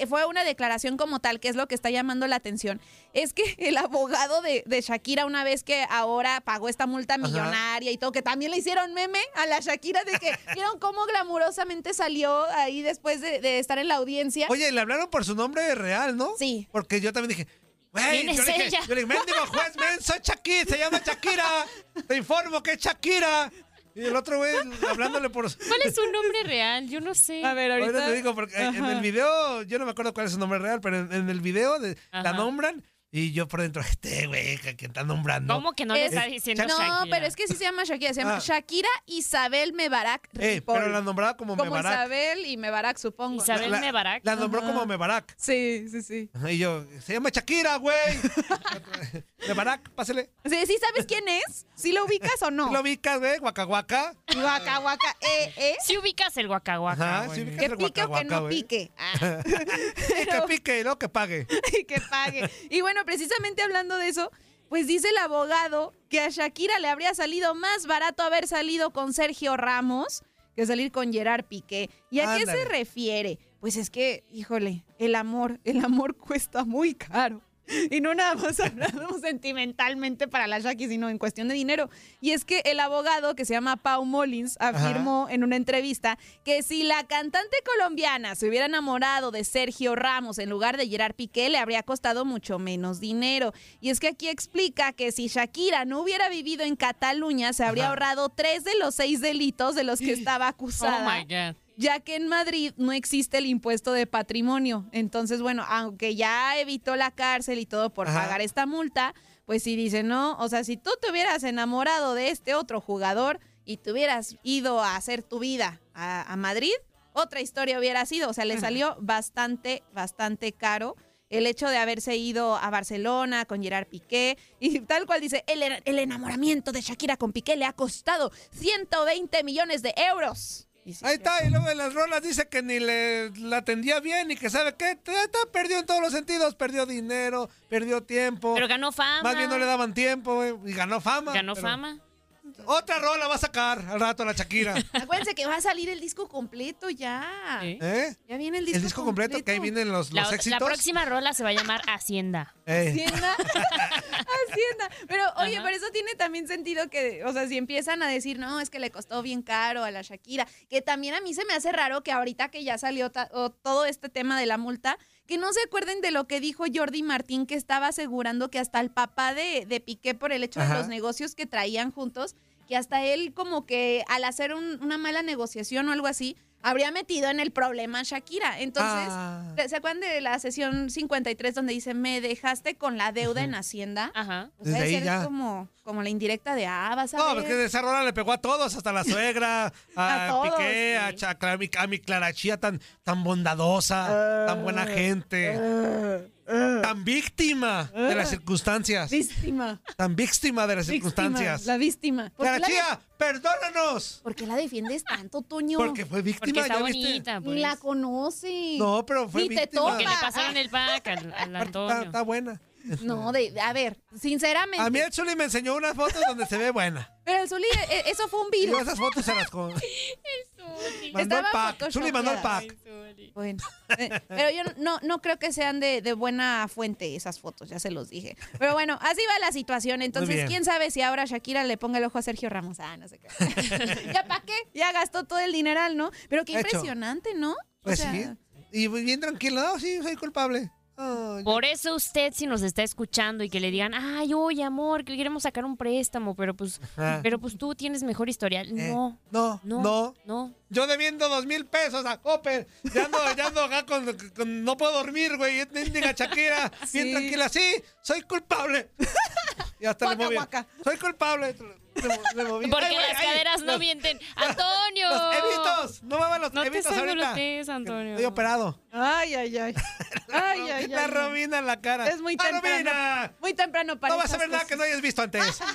fue una declaración como tal, que es lo que está llamando la atención, es que el abogado de, de Shakira, una vez que ahora pagó esta multa millonaria y todo, que también le hicieron meme a la Shakira de que vieron cómo glamurosamente salió ahí después de, de estar en la audiencia. Oye, le hablaron por su nombre real, ¿no? Sí. Porque yo también dije, ¿Quién yo es le dije, ella? yo le dije, mendigo juez, men, soy Shakira, se llama Shakira. Te informo que es Shakira. Y el otro güey hablándole por... ¿Cuál es su nombre real? Yo no sé. A ver, Ahorita ahorita. te digo, porque en el video, yo no me acuerdo cuál es su nombre real, pero en, en el video de- la nombran y yo por dentro, este güey, que, está nombrando. ¿Cómo que no le Es- está diciendo No, Shakira? pero es que sí se llama Shakira, se llama Ah. Shakira Isabel Mebarak Eh, pero la nombraba como, como Mebarak. Isabel y Mebarak, supongo. Isabel La- Mebarak. La nombró Ajá. como Mebarak. Sí, sí, sí. Y yo, se llama Shakira, güey. Mebarak, pásale. Sí, ¿sí sabes quién es? ¿Sí lo ubicas o no? ¿Lo ubicas, güey? Guacahuaca. Guaca, guaca, eh, eh. Si ubicas el guacahuaca. Ajá, sí ubicas Que el pique o que guacahuaca, no güey. pique. Ah. Sí, que pique y luego que pague. y que pague. Y bueno, precisamente hablando de eso, pues dice el abogado que a Shakira le habría salido más barato haber salido con Sergio Ramos que salir con Gerard Piqué. ¿Y a qué se refiere? Pues es que, híjole, el amor, el amor cuesta muy caro. Y no nada más hablando sentimentalmente para la Shaki, sino en cuestión de dinero. Y es que el abogado que se llama Pau Mullins afirmó en una entrevista que si la cantante colombiana se hubiera enamorado de Sergio Ramos en lugar de Gerard Piqué, le habría costado mucho menos dinero. Y es que aquí explica que si Shakira no hubiera vivido en Cataluña, se habría Ajá. ahorrado tres de los seis delitos de los que estaba Oh acusada my God. Ya que en Madrid no existe el impuesto de patrimonio. Entonces, bueno, aunque ya evitó la cárcel y todo por Ajá. pagar esta multa, pues sí dice, no, o sea, si tú te hubieras enamorado de este otro jugador y te hubieras ido a hacer tu vida a, a Madrid, otra historia hubiera sido, o sea, le salió bastante, bastante caro. El hecho de haberse ido a Barcelona con Gerard Piqué y tal cual dice, el, el enamoramiento de Shakira con Piqué le ha costado 120 millones de euros. Ahí está, y luego en las rolas dice que ni le la atendía bien y que sabe qué, Te- te perdió en todos los sentidos, perdió dinero, perdió tiempo. Pero ganó fama. Más bien no le daban tiempo, güey, y ganó fama. Ganó pero- fama. Otra rola va a sacar al rato la Shakira. Acuérdense que va a salir el disco completo ya. ¿Eh? Ya viene el disco, El disco completo, que ahí vienen los, La, los la éxitos. próxima rola se va a llamar Hacienda. Eh, Hacienda. Hacienda. Pero, oye, Ajá. pero eso tiene también sentido que, o sea, si empiezan a decir, no, es que le costó bien caro a la Shakira, que también a mí se me hace raro que ahorita que ya salió todo este tema de la multa, que no se acuerden de lo que dijo Jordi Martín, que estaba asegurando que hasta el papá de, de Piqué, por el hecho Ajá. de los negocios que traían juntos, que hasta él como que al hacer un- una mala negociación o algo así, habría metido en el problema a Shakira. Entonces, Ah. ¿se acuerdan de la sesión 53 donde dice, me dejaste con la deuda en Hacienda? Ajá. O sea, Desde ahí ya. como, como la indirecta de, ah, vas a No, ver. porque esa rola le pegó a todos, hasta a la suegra, a, A todos, Piqué, a, sí. A mi, a mi Clarachía tan, tan bondadosa, tan buena gente, tan víctima de las circunstancias, Víctima. tan víctima de las Víctima, circunstancias. La víctima. ¿Por qué la, Clarachía, perdónanos. ¿Por qué la defiendes tanto, Toño? Porque fue Porque víctima, está ¿ya bonita. Ni Pues. la conoce. No, pero fue Ni te víctima. toca. Porque le pasaron el pack al, al Está, Antonio. está buena. No, de, a ver, sinceramente. A mí el Zuli me enseñó unas fotos donde se ve buena. Pero el Zuli, eh, eso fue un virus. esas fotos se las con... Mandó el Estaba pack. Zuli mandó el pack. Bueno, eh, pero yo no, no creo que sean de, de buena fuente esas fotos, ya se los dije. Pero bueno, así va la situación. Entonces, quién sabe si ahora Shakira le ponga el ojo a Sergio Ramos. Ah, no sé qué. ¿Ya para qué? Ya gastó todo el dineral, ¿no? Pero qué Hecho. impresionante, ¿no? O Pues sea, sí. Y bien tranquilo. No, sí, soy culpable. Por eso usted, si nos está escuchando y que le digan, ay, oye, amor, que queremos sacar un préstamo, pero pues, Ajá. pero pues tú tienes mejor historial. eh, No, No, no, no. no. Yo debiendo dos mil pesos a Copper. Ya ando, ya ando acá con, con- No puedo dormir, güey. Diga Shakira. Sí. Bien tranquila. Sí, soy culpable. Y hasta Guaca, le moví. guaca. Soy culpable. Porque Ay, güey, las ay, caderas no los- mienten. ¡Antonio! Los evitos. No muevan los No te evitos ahorita. sangolotees, Antonio. Estoy operado. Ay, ay, ay. Ay, ay, ay. La Romina en la cara. Es muy ¡Ah, temprano. Romina! Muy temprano para No vas a ver nada que no hayas visto antes.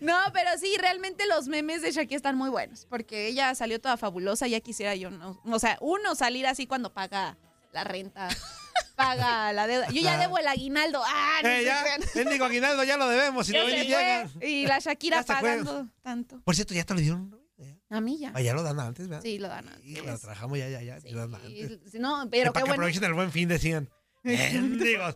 No, pero sí, realmente los memes de Shakira están muy buenos, porque ella salió toda fabulosa, ya quisiera yo, no, o sea, uno salir así cuando paga la renta, paga la deuda. Yo ya debo el aguinaldo. Ah, no Eh, se ya, crean. Bendigo Aguinaldo, ya lo debemos. Y Ya no llegan. Y la Shakira pagando tanto. Por cierto, ya te lo dieron. A mí ya. Ah, ya lo dan antes, ¿verdad? Sí, lo dan Sí, antes. lo trabajamos ya, ya, ya. lo dan antes. Y- No, pero para qué que bueno. aprovechen el buen fin, decían. Mendigos,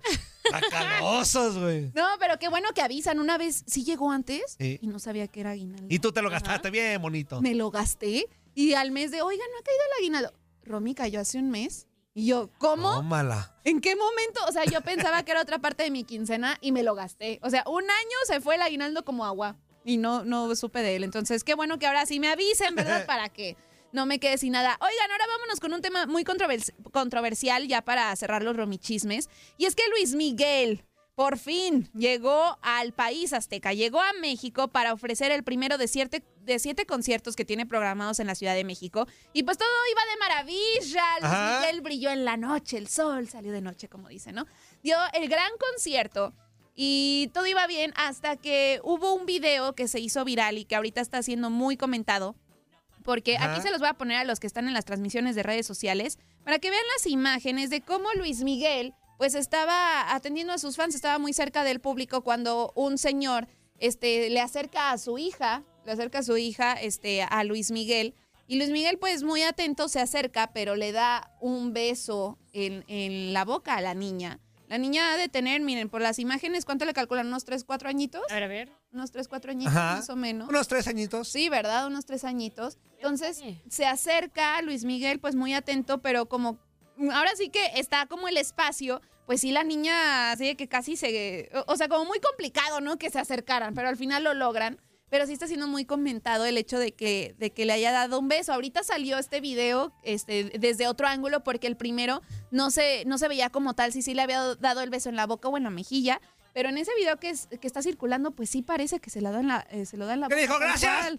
Bacalosos, güey. No, pero qué bueno que avisan. Una vez sí llegó antes Sí. y no sabía que era aguinaldo. Y tú te lo gastaste bien bonito. Me lo gasté y al mes de, oiga, no ha caído el aguinaldo. Romy cayó hace un mes. Y yo, ¿cómo? Tómala. ¿En qué momento? O sea, yo pensaba que era otra parte de mi quincena y me lo gasté. O sea, un año se fue el aguinaldo como agua y no, no supe de él. Entonces, qué bueno que ahora sí me avisen, ¿verdad? Para que no me quede sin nada. Oigan, ahora vámonos con un tema muy controvers- controversial ya para cerrar los romichismes. Y es que Luis Miguel por fin llegó al país azteca, llegó a México para ofrecer el primero de siete, de siete conciertos que tiene programados en la Ciudad de México. Y pues todo iba de maravilla. Miguel brilló en la noche, el sol salió de noche, como dicen, ¿no? Dio el gran concierto y todo iba bien hasta que hubo un video que se hizo viral y que ahorita está siendo muy comentado. Porque Ajá. aquí se los voy a poner a los que están en las transmisiones de redes sociales para que vean las imágenes de cómo Luis Miguel pues estaba atendiendo a sus fans, estaba muy cerca del público cuando un señor este, le acerca a su hija, le acerca a su hija este, a Luis Miguel. Y Luis Miguel, pues muy atento, se acerca, pero le da un beso en, en la boca a la niña. La niña ha de tener, miren, por las imágenes, ¿cuánto le calculan? ¿Unos 3, 4 añitos? A ver, a ver. Unos 3, 4 añitos Ajá. más o menos. Unos tres añitos. Sí, ¿verdad? Unos tres añitos. Entonces se acerca Luis Miguel, pues muy atento, pero como ahora sí que está como el espacio, pues sí la niña así de que casi se, o- o sea, como muy complicado, ¿no? Que se acercaran, pero al final lo logran. Pero sí está siendo muy comentado el hecho de que, de que le haya dado un beso. Ahorita salió este video este, desde otro ángulo porque el primero no se, no se veía como tal, si sí le había dado el beso en la boca o en la mejilla. Pero en ese video que, es- que está circulando, pues sí parece que se, la da en la, eh, se lo da en la ¿Qué boca. dijo? tal ¡Gracias!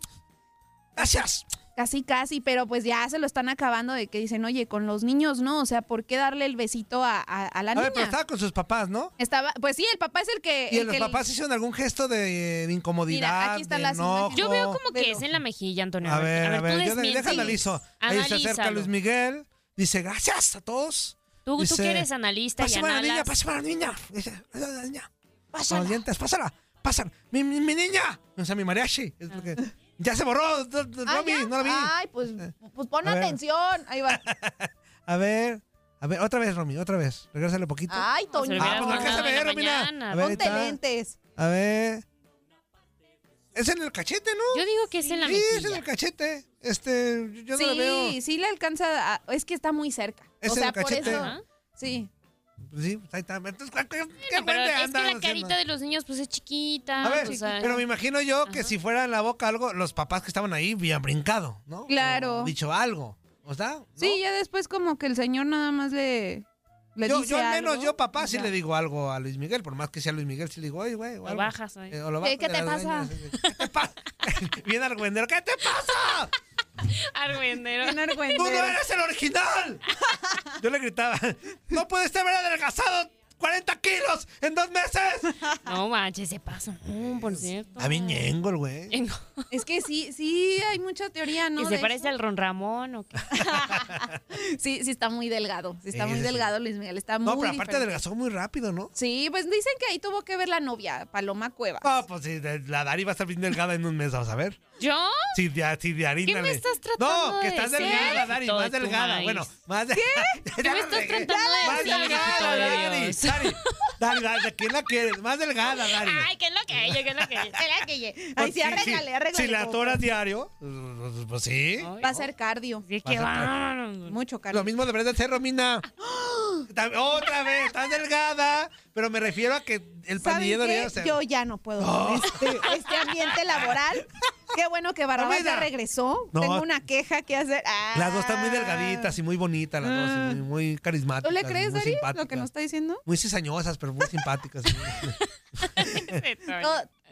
Gracias. Casi, casi, pero pues ya se lo están acabando de que dicen, oye, con los niños no, o sea, ¿por qué darle el besito a, a- a la A niña? ver, pero estaba con sus papás, ¿no? Estaba, pues sí, el papá es el que... Y el los que- papás hicieron algún gesto de, de incomodidad. Mira, aquí están de las enojo. Yo veo como que es en la mejilla, Antonio. A ver, a ver, tú yo deja analizo. Ahí se acerca. Luis Miguel, dice gracias a todos. Tú, tú Dice, que eres analista y Pásame a la niña, analas. pásame a la niña. Dice, "Pásame a la niña. Con los dientes, pásala, pásala. Mi, mi, mi niña. O sea, mi mariachi. Es porque- Ya se borró, no, no Ah, la vi, ¿ya? no la vi. Ay, pues, pues pon A ver. atención. Ahí va. A ver, a ver, otra vez, Romy, otra vez. Regrésale poquito. Ay, Toño. Ah, pues no alcanza a ver, Romina. A ver, ahí Ponte está. lentes. A ver. Es en el cachete, ¿no? Yo digo que es en la Sí, es en mejilla. el cachete. Este, yo no sí, lo veo. sí le alcanza, a- es que está muy cerca. Es o en sea, el por cachete. eso. Ajá. Sí. Pues sí, ahí está. Entonces, ¿qué, qué, qué Pero fuente es que la haciendo? carita de los niños pues es chiquita. A ver, o sea, pero me imagino yo que si fuera en la boca algo, los papás que estaban ahí habían brincado, ¿no? Claro. O dicho algo. ¿O sea? Sí, ya después como que el señor nada más le, le Yo, dice yo al menos, algo, yo papá sí ya. le digo algo a Luis Miguel, por más que sea Luis Miguel, sí le digo, oye, güey, o Lo algo. bajas. Eh, o lo ¿Qué- te pasa? ¿Qué te pasa? Bien argüendero, ¿qué te pasa? Argüendero. Bien ¡Tú argüendero. no eres el original! Yo le gritaba, no puedes haber adelgazado 40 kilos en dos meses. No manches, se pasó. Mm, por cierto. Está bien ñengo güey. Es que sí, sí, hay mucha teoría, ¿no? ¿Que se de parece eso. al Ron Ramón o qué? Sí, sí está muy delgado. Sí está Sí, muy sí. delgado, Luis Miguel. Está muy No, pero aparte diferente. adelgazó muy rápido, ¿no? Sí, pues dicen que ahí tuvo que ver la novia, Paloma Cueva. No, pues sí, la Dari va a estar bien delgada en un mes, vamos a ver. ¿Yo? Sí, de, sí, de harina. ¿Qué me estás tratando No, que de estás decir? delgada, Dari, más delgada. maíz. Bueno, más de... ¿Qué me estás tratando de Más delgada, de Dari. Dari, Dari, Dari, ¿de quién la quieres? Más delgada, Dari. Ay, ¿qué es lo que ella? ¿Qué es lo que ella? Será que Pues Ay, sí, sí. arréglale. Si la atoras diario, pues, sí. Va a ser cardio. Qué qué. Mucho cardio. Lo mismo deberías de hacer, Romina. Otra vez, estás delgada, pero me refiero a que el ¿Saben pandillero debería ser. Yo ya no puedo con este, este ambiente laboral. Qué bueno que Barrabás ya regresó. No. Tengo una queja que hacer. Ah. Las dos están muy delgaditas y muy bonitas, las dos, y muy, muy carismáticas. ¿Tú le crees, muy Dari, lo que simpáticas. nos está diciendo? Muy cizañosas, pero muy simpáticas.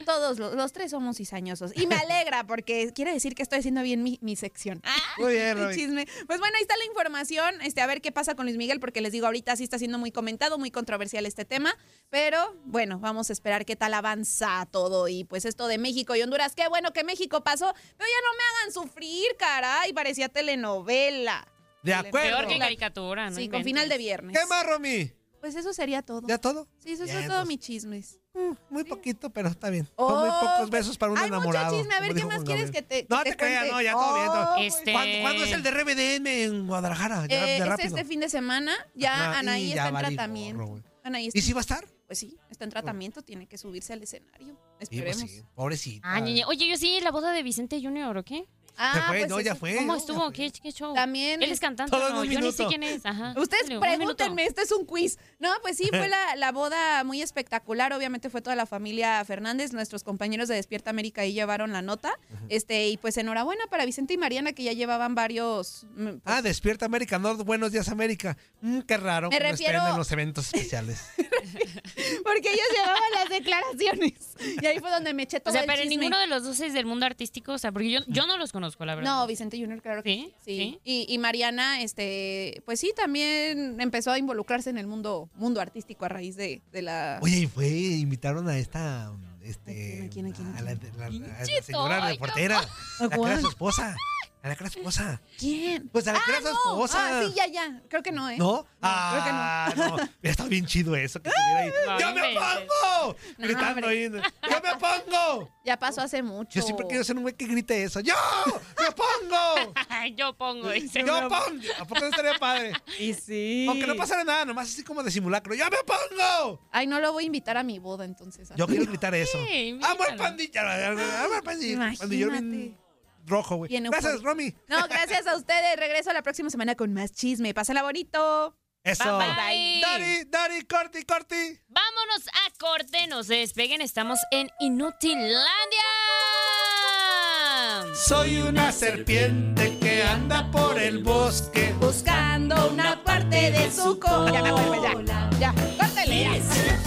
todos los, los tres somos cizañosos. Y me alegra porque quiere decir que estoy haciendo bien mi, mi sección. Ah, Muy bien, chisme. Pues bueno, ahí está la información. Este, a ver qué pasa con Luis Miguel, porque les digo, ahorita sí está siendo muy comentado, muy controversial este tema. Pero bueno, vamos a esperar qué tal avanza todo. Y pues esto de México y Honduras, qué bueno que México pasó. Pero ya no me hagan sufrir, caray. Parecía telenovela. De acuerdo. Peor que caricatura, ¿no? Sí, con final de viernes. ¿Qué más, Romy? Pues eso sería todo. ¿Ya todo? Sí, eso Bien, es todo pues. mis chismes. Mm, Muy poquito, pero está bien. Son muy Oh, pocos besos para un Hay enamorado. mucho chisme. A ver, ¿qué más quieres que te No te creas, no, ya todo bien. todo. Oh, Este- ¿Cuándo, cuándo es el de RBDM en Guadalajara? Ya, Eh, de es rápido. este fin de semana. Ya Ajá, Anaí y está ya en tratamiento. gorro, ¿Y si va a estar? Pues sí, está en tratamiento, tiene que subirse al escenario. Sí, pues Esperemos. sí, pobrecita. Ah. Oye, yo sí, la boda de Vicente Junior, ¿o qué? Ah, Se fue, pues no, ya fue. ¿Cómo no, estuvo? ¿Qué, qué show? También. Él es cantante, Todo no, un yo ni sé quién es. Ajá. Ustedes pregúntenme, este es un quiz. No, pues sí, fue la, la boda muy espectacular. Obviamente fue toda la familia Fernández. Nuestros compañeros de Despierta América ahí llevaron la nota. Este, y pues enhorabuena para Vicente y Mariana, que ya llevaban varios. mm, pues, Ah, Despierta América, no Buenos Días América. Mm, qué raro Me refiero- estén en los eventos especiales. Porque ellos llevaban las declaraciones. Y ahí fue donde me eché todo O sea, el pero chisme. ninguno de los dos es del mundo artístico, o sea, porque yo, yo no los conozco, la verdad. No, Vicente Junior, claro que ¿Sí? sí. ¿Sí? Y, y Mariana, este, pues sí, también empezó a involucrarse en el mundo, mundo artístico a raíz de, de la. Oye, y fue, invitaron a esta, este, ¿A quién, a quién, a quién, a la, la- la- señora reportera, ¿A la que era su esposa, a la que era su esposa. ¿Quién? Pues a la que era ah, no. esposa. Ah, sí, ya, ya. Creo que no, ¿eh? ¿No? creo que Ah, no. Está bien chido eso que estuviera ahí. No ¡Yo me pongo! No, Gritando ahí. ¡Yo me pongo! Ya pasó hace mucho. Yo siempre quiero ser un güey que grite eso. ¡Yo me pongo! Yo pongo ese. ¡Yo pongo! ¿A poco no estaría padre? Y sí. Aunque no pasara nada, nomás así como de simulacro. ¡Yo me pongo! Ay, no lo voy a invitar a mi boda entonces. Yo quiero gritar eso. Sí, ¡Amo el invítalo. pandilla! ¡Amo el pandilla! Pandillero bien. Rojo, güey. Gracias. Romy. No, gracias a ustedes. Regreso la próxima semana con más chisme. Pásenla bonito. Eso. Bye, bye. Dari, Dari, corti, corti. Vámonos a corte, no se despeguen, estamos en Inutilandia. Soy una serpiente que anda por el bosque. Buscando una parte de su cola. Ya me ya. Ya, córtele ya.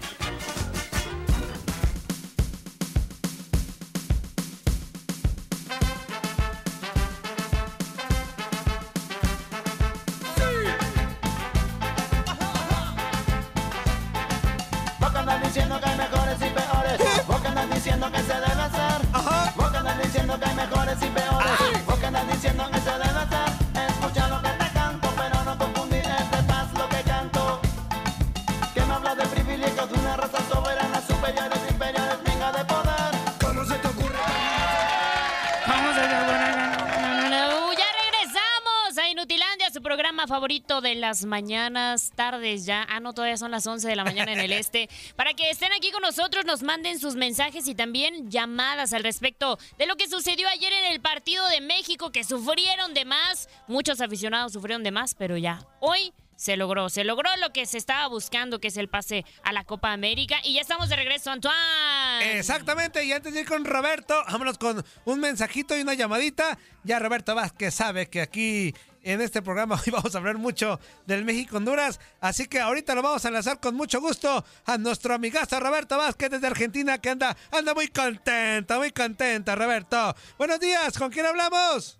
Programa favorito de las mañanas, tardes ya. Ah, no, todavía son las 11 de la mañana en el este. Para que estén aquí con nosotros, nos manden sus mensajes y también llamadas al respecto de lo que sucedió ayer en el partido de México, que sufrieron de más. Muchos aficionados sufrieron de más, pero ya. Hoy se logró. Se logró lo que se estaba buscando, que es el pase a la Copa América. Y ya estamos de regreso, Antoine. Exactamente, y antes de ir con Roberto, vámonos con un mensajito y una llamadita. Ya Roberto Vázquez sabe que aquí en este programa hoy vamos a hablar mucho del México-Honduras, así que ahorita lo vamos a enlazar con mucho gusto a nuestro amigazo Roberto Vázquez desde Argentina, que anda, anda muy contento, muy contenta, Roberto. Buenos días, ¿con quién hablamos?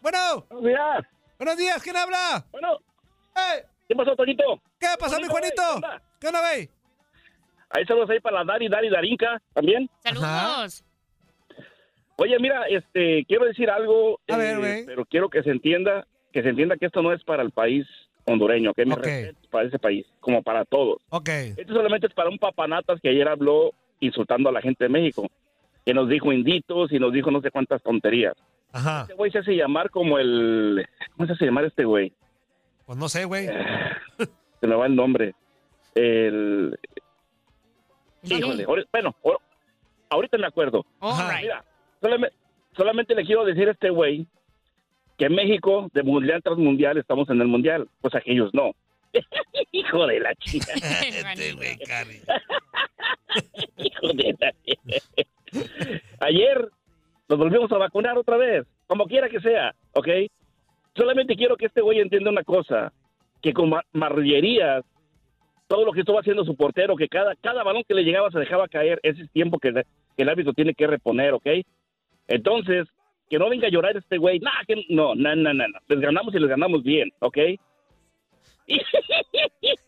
Bueno. Buenos días. Buenos días, ¿quién habla? Bueno. Hey. ¿Qué pasó, Toñito? ¿Qué pasó, mi Juanito? ¿Qué onda, güey? Ahí saludos ahí para la Dari, Dari, Darinka también. Saludos. Oye, mira, este, quiero decir algo, A ver, eh, güey. pero quiero que se entienda, que se entienda que esto no es para el país hondureño, que me Ok. respeto para ese país, como para todos. Ok. Esto solamente es para un papanatas que ayer habló insultando a la gente de México, que nos dijo inditos y nos dijo no sé cuántas tonterías. Ajá. Este güey se hace llamar como el... ¿Cómo se hace llamar este güey? Pues no sé, güey. Se me va el nombre. El... Híjole, ahori- bueno, ahor- ahorita me acuerdo. Mira, solamente, solamente le quiero decir a este güey que México, de mundial tras mundial, estamos en el mundial. Pues aquellos no. Hijo de la chica. Este güey. Hijo de la... Ayer nos volvimos a vacunar otra vez, como quiera que sea, ¿ok? Solamente quiero que este güey entienda una cosa, que con ma- marrullerías, todo lo que estuvo haciendo su portero, que cada, cada balón que le llegaba se dejaba caer, ese es tiempo que, que el árbitro tiene que reponer, ¿ok? Entonces, que no venga a llorar este güey, nah, que no, no, no, no, no, les ganamos y les ganamos bien, ¿ok?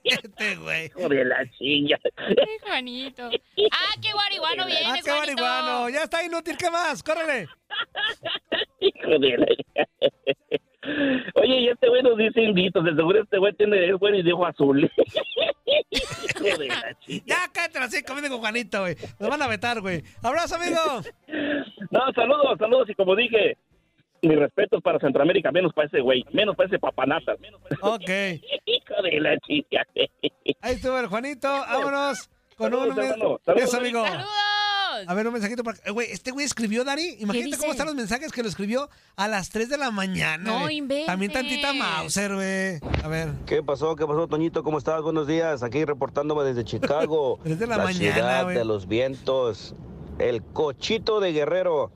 Este güey. Hijo de la chinga. Ay, Juanito. Ah, qué guariguano vienes, Ah, qué Juanito. marihuano. Ya está inútil, ¿qué más? ¡Córrele! Hijo de la... Oye, y este güey nos dice inditos. De seguro este güey tiene es güey y de ojo azul. Hijo de la chica. Ya, cállate así, comiendo con Juanito, güey. Nos van a vetar, güey. ¡Abrazo, amigo! No, saludos, saludos. Y como dije, mi respeto para Centroamérica, menos para ese güey, menos para ese papanatas. Ok. Hijo de la chica. Ahí estuvo el Juanito. Vámonos con Saludos, un... Saludos, Eso, amigo. ¡Saludos! A ver, un mensajito para... Eh, Güey, este güey escribió, Dari. Imagínate cómo están los mensajes que lo escribió a las 3 de la mañana. No güey. inventes. También tantita Mauser, güey. A ver. ¿Qué pasó? ¿Qué pasó, Toñito? ¿Cómo estás? Buenos días. Aquí reportándome desde Chicago. Tres de la mañana, ciudad güey. de los vientos. El cochito de Guerrero.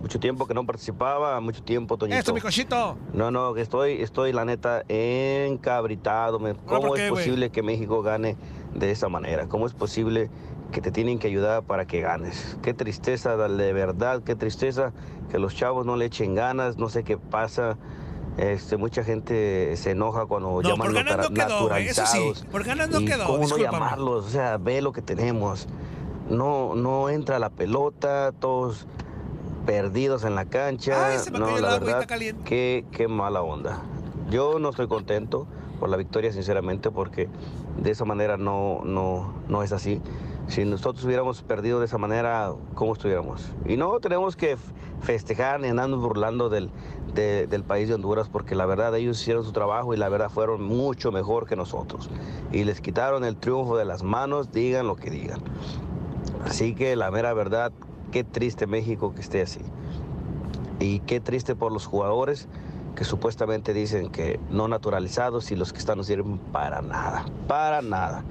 Mucho tiempo que no participaba, mucho tiempo, Toñito. Esto, mi cochito. No, no, que estoy, estoy la neta encabritado. ¿Cómo ¿por qué, es posible que México gane de esa manera? ¿Cómo es posible que te tienen que ayudar para que ganes? Qué tristeza, de verdad, qué tristeza que los chavos no le echen ganas, no sé qué pasa. Este, mucha gente se enoja cuando No, llaman por no quedó. Eso sí. Por ganas no ¿Y quedó. ¿Cómo no llamarlos? O sea, ve lo que tenemos. No, no entra la pelota, todos perdidos en la cancha. Ay, se me no, cayó la verdad, caliente. qué, qué mala onda. Yo no estoy contento por la victoria, sinceramente, porque de esa manera no, no, no es así. Si nosotros hubiéramos perdido de esa manera, ¿cómo estuviéramos? Y no tenemos que festejar ni andarnos burlando del, de- del país de Honduras, porque la verdad ellos hicieron su trabajo y la verdad fueron mucho mejor que nosotros. Y les quitaron el triunfo de las manos, digan lo que digan. Así que la mera verdad, qué triste México que esté así. Y qué triste por los jugadores que supuestamente dicen que no naturalizados y los que están no sirven para nada, para nada.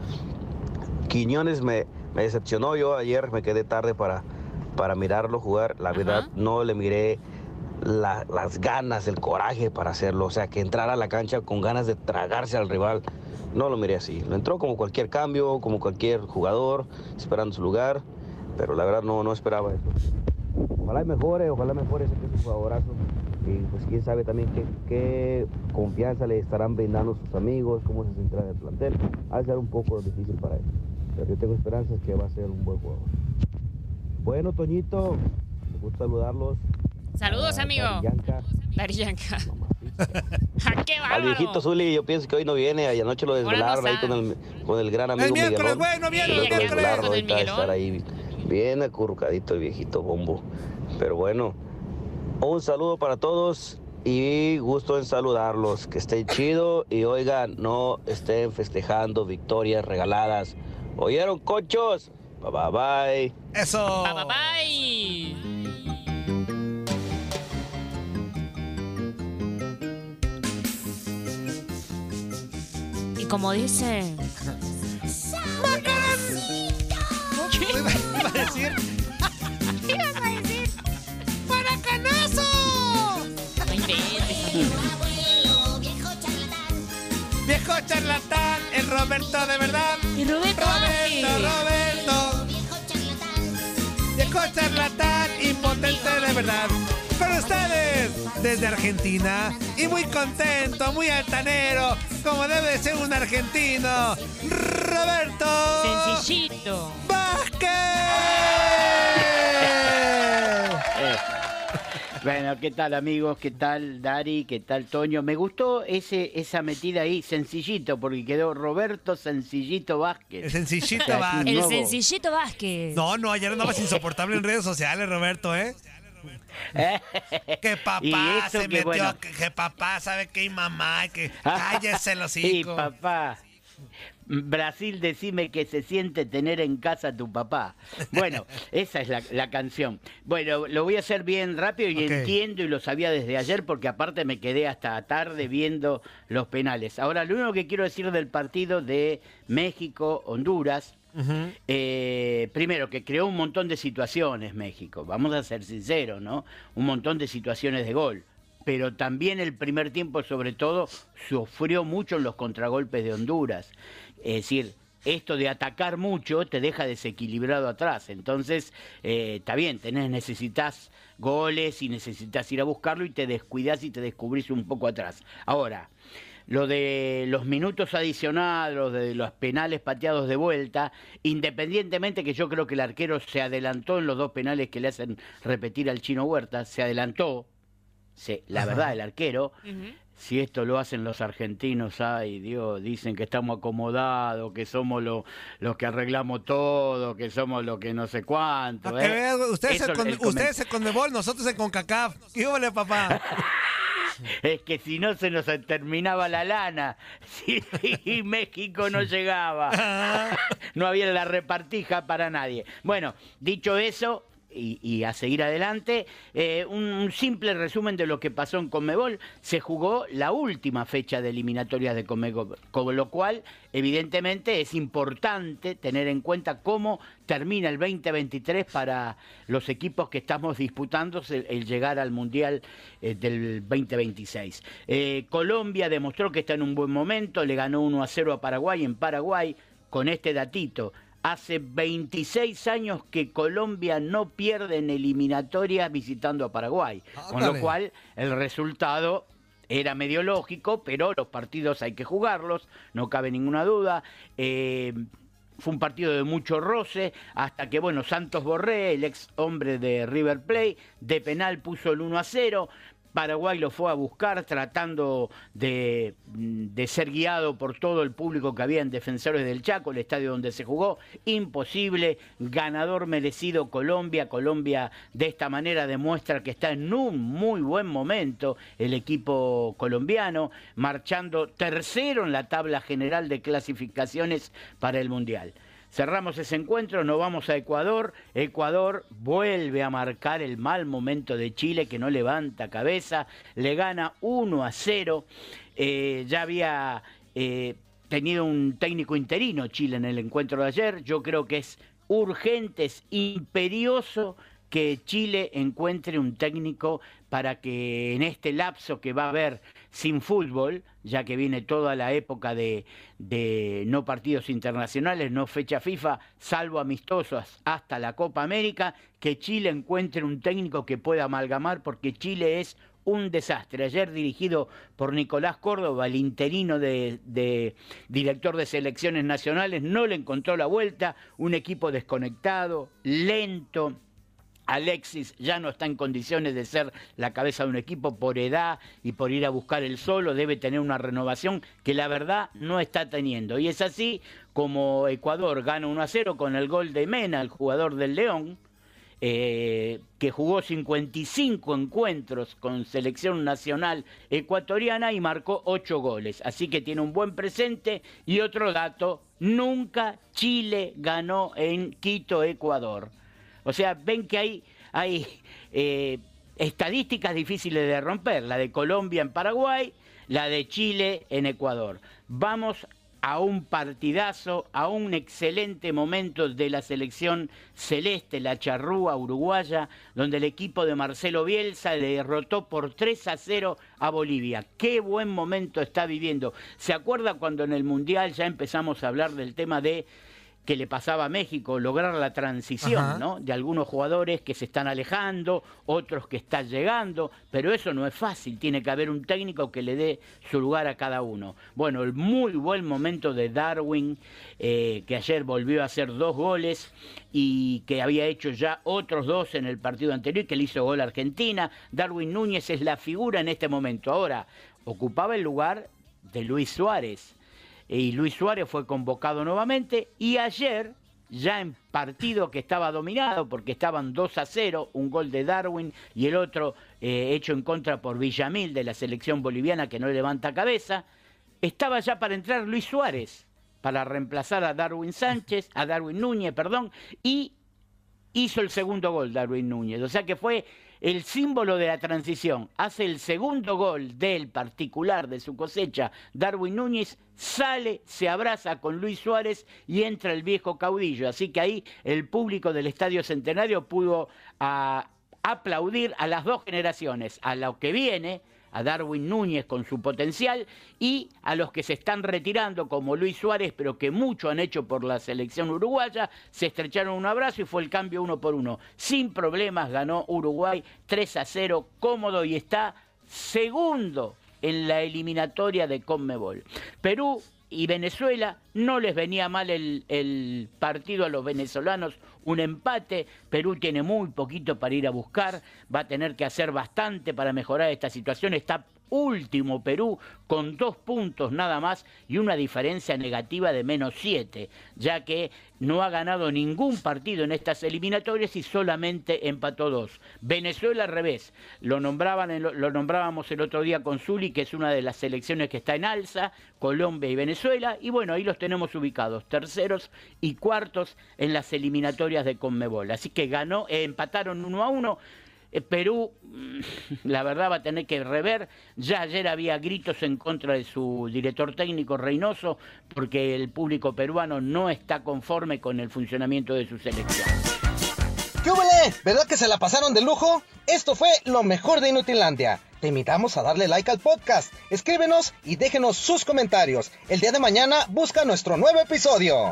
Quiñones me, me decepcionó, yo ayer me quedé tarde para, para mirarlo jugar, la verdad no le miré la- las ganas, el coraje para hacerlo, o sea, que entrara a la cancha con ganas de tragarse al rival, no lo miré así, lo entró como cualquier cambio, como cualquier jugador, esperando su lugar, pero la verdad no, no esperaba eso. Ojalá y mejore, ojalá mejore ese que es un jugadorazo. Y pues quién sabe también qué, qué confianza le estarán brindando sus amigos, cómo se sentirá en el plantel. Ha de ser un poco difícil para él. Pero yo tengo esperanzas que va a ser un buen jugador. Bueno, Toñito, me gusta saludarlos. Saludos, Ah, amigo. Dariyanka. ¡Ja, qué Al bárbaro! viejito Zuli, yo pienso que hoy no viene, ayer anoche lo desvelaron ahí con el, con el gran amigo El miércoles, Miguelón. güey, no viene el miércoles. Con el estar ahí bien acurrucadito el viejito bombo. Pero bueno, un saludo para todos y gusto en saludarlos. Que estén chido y oigan, no estén festejando victorias regaladas. ¿Oyeron, cochos? Bye bye bye. Eso. Bye, bye, bye. Y como dice... Iba a decir. ¿Qué ibas a decir? ¡Maracanazo! No inventes. Viejo charlatán, el Roberto de verdad. Y Roberto Roberto. Roberto. Viejo charlatán, impotente de verdad. Con ustedes, desde Argentina. Y muy contento, muy altanero, como debe de ser un argentino. Roberto. Sencillito. Eh, Bueno, ¿qué tal amigos? ¿Qué tal Dari? ¿Qué tal Toño? Me gustó ese, esa metida ahí, sencillito, porque quedó Roberto Sencillito Vázquez. El Sencillito Vázquez. El sencillito Vázquez. No, no, ayer andabas insoportable en redes sociales, Roberto, ¿eh? Que Y papá se que, metió, bueno. que, que papá sabe que hay mamá, que cállese los Sí, hijos. papá. Brasil, decime que se siente tener en casa a tu papá. Bueno, esa es la, la canción. Bueno, lo voy a hacer bien rápido y entiendo y lo sabía desde ayer porque aparte me quedé hasta tarde viendo los penales. Ahora, lo único que quiero decir del partido de México-Honduras, eh, primero, que creó un montón de situaciones México, vamos a ser sinceros, ¿no? Un montón de situaciones de gol. Pero también el primer tiempo, sobre todo, sufrió mucho en los contragolpes de Honduras. Es decir, esto de atacar mucho te deja desequilibrado atrás. Entonces, eh, está bien, tenés, necesitas goles y necesitas ir a buscarlo y te descuidas y te descubrís un poco atrás. Ahora, lo de los minutos adicionados, de los penales pateados de vuelta, independientemente que yo creo que el arquero se adelantó en los dos penales que le hacen repetir al chino Huerta, se adelantó, se- la Ajá. verdad, el arquero, si esto lo hacen los argentinos, ay Dios, dicen que estamos acomodados, que somos lo- los que arreglamos todo, que somos los que no sé cuánto. ¿eh? veas, ustedes, Eso, el comen- ustedes se Conmebol, nosotros en CONCACAF. ¿Qué papá? Es que si no se nos terminaba la lana, si y México no llegaba, no había la repartija para nadie. Bueno, dicho eso, y, a seguir adelante, eh, un, simple resumen de lo que pasó en Conmebol. Se jugó la última fecha de eliminatorias de Conmebol, con lo cual, evidentemente, es importante tener en cuenta cómo termina el 2023 para los equipos que estamos disputando el, el llegar al Mundial eh, del 2026. Eh, Colombia demostró que está en un buen momento, le ganó 1 a 0 a Paraguay en Paraguay, con este datito. Hace 26 años que Colombia no pierde en eliminatorias visitando a Paraguay, con lo cual el resultado era medio lógico, pero los partidos hay que jugarlos, no cabe ninguna duda. Eh, fue un partido de mucho roce, hasta que, bueno, Santos Borré, el ex hombre de River Plate, de penal puso el 1 a 0. Paraguay lo fue a buscar tratando de, de ser guiado por todo el público que había en Defensores del Chaco, el estadio donde se jugó. Imposible, ganador merecido Colombia. Colombia de esta manera demuestra que está en un muy buen momento el equipo colombiano, marchando tercero en la tabla general de clasificaciones para el Mundial. Cerramos ese encuentro, nos vamos a Ecuador. Ecuador vuelve a marcar el mal momento de Chile que no levanta cabeza, le gana 1 a 0. Eh, ya había eh, tenido un técnico interino Chile en el encuentro de ayer. Yo creo que es urgente, es imperioso que Chile encuentre un técnico para que en este lapso que va a haber sin fútbol, ya que viene toda la época de, no partidos internacionales, no fecha FIFA, salvo amistosos hasta la Copa América, que Chile encuentre un técnico que pueda amalgamar, porque Chile es un desastre. Ayer dirigido por Nicolás Córdoba, el interino de director de selecciones nacionales, no le encontró la vuelta, un equipo desconectado, lento, Alexis ya no está en condiciones de ser la cabeza de un equipo por edad y por ir a buscar el solo, debe tener una renovación que la verdad no está teniendo. Y es así como Ecuador gana 1 a 0 con el gol de Mena, el jugador del León, eh, que jugó 55 encuentros con selección nacional ecuatoriana y marcó 8 goles. Así que tiene un buen presente. Y otro dato, nunca Chile ganó en Quito, Ecuador. O sea, ven que hay, hay eh, estadísticas difíciles de romper, la de Colombia en Paraguay, la de Chile en Ecuador. Vamos a un partidazo, a un excelente momento de la selección celeste, la charrúa uruguaya, donde el equipo de Marcelo Bielsa derrotó por 3 a 0 a Bolivia. Qué buen momento está viviendo. ¿Se acuerda cuando en el Mundial ya empezamos a hablar del tema de que le pasaba a México, lograr la transición. ¿no? De algunos jugadores que se están alejando, otros que están llegando, pero eso no es fácil, tiene que haber un técnico que le dé su lugar a cada uno. Bueno, el muy buen momento de Darwin, eh, que ayer volvió a hacer dos goles y que había hecho ya otros dos en el partido anterior, que le hizo gol a Argentina. Darwin Núñez es la figura en este momento. Ahora, ocupaba el lugar de Luis Suárez y Luis Suárez fue convocado nuevamente y ayer, ya en partido que estaba dominado porque estaban 2 a 0, un gol de Darwin y el otro eh, hecho en contra por Villamil de la selección boliviana que no levanta cabeza, estaba ya para entrar Luis Suárez para reemplazar a Darwin Sánchez, a Darwin Núñez, perdón, y hizo el segundo gol Darwin Núñez. O sea que fue el símbolo de la transición. Hace el segundo gol del particular de su cosecha, Darwin Núñez, sale, se abraza con Luis Suárez y entra el viejo caudillo. Así que ahí el público del Estadio Centenario pudo ah, aplaudir a las dos generaciones, a lo que viene, a Darwin Núñez con su potencial y a los que se están retirando como Luis Suárez, pero que mucho han hecho por la selección uruguaya, se estrecharon un abrazo y fue el cambio uno por uno. Sin problemas ganó Uruguay 3 a 0, cómodo y está segundo en la eliminatoria de Conmebol. Perú y Venezuela no les venía mal el, partido a los venezolanos, un empate, Perú tiene muy poquito para ir a buscar, va a tener que hacer bastante para mejorar esta situación, está último Perú con dos puntos nada más y una diferencia negativa de menos siete, ya que no ha ganado ningún partido en estas eliminatorias y solamente empató dos. Venezuela al revés, lo, nombraban lo nombrábamos el otro día con Zuli, que es una de las selecciones que está en alza, Colombia y Venezuela, y bueno, ahí los tenemos ubicados, terceros y cuartos en las eliminatorias de Conmebol. Así que ganó, eh, empataron uno a uno. Eh, Perú, mm, la verdad, va a tener que rever. Ya ayer había gritos en contra de su director técnico Reynoso, porque el público peruano no está conforme con el funcionamiento de su selección. ¿Qué hubole? ¿Verdad que se la pasaron de lujo? Esto fue lo mejor de Inutilandia. Te invitamos a darle like al podcast, escríbenos y déjenos sus comentarios. El día de mañana busca nuestro nuevo episodio.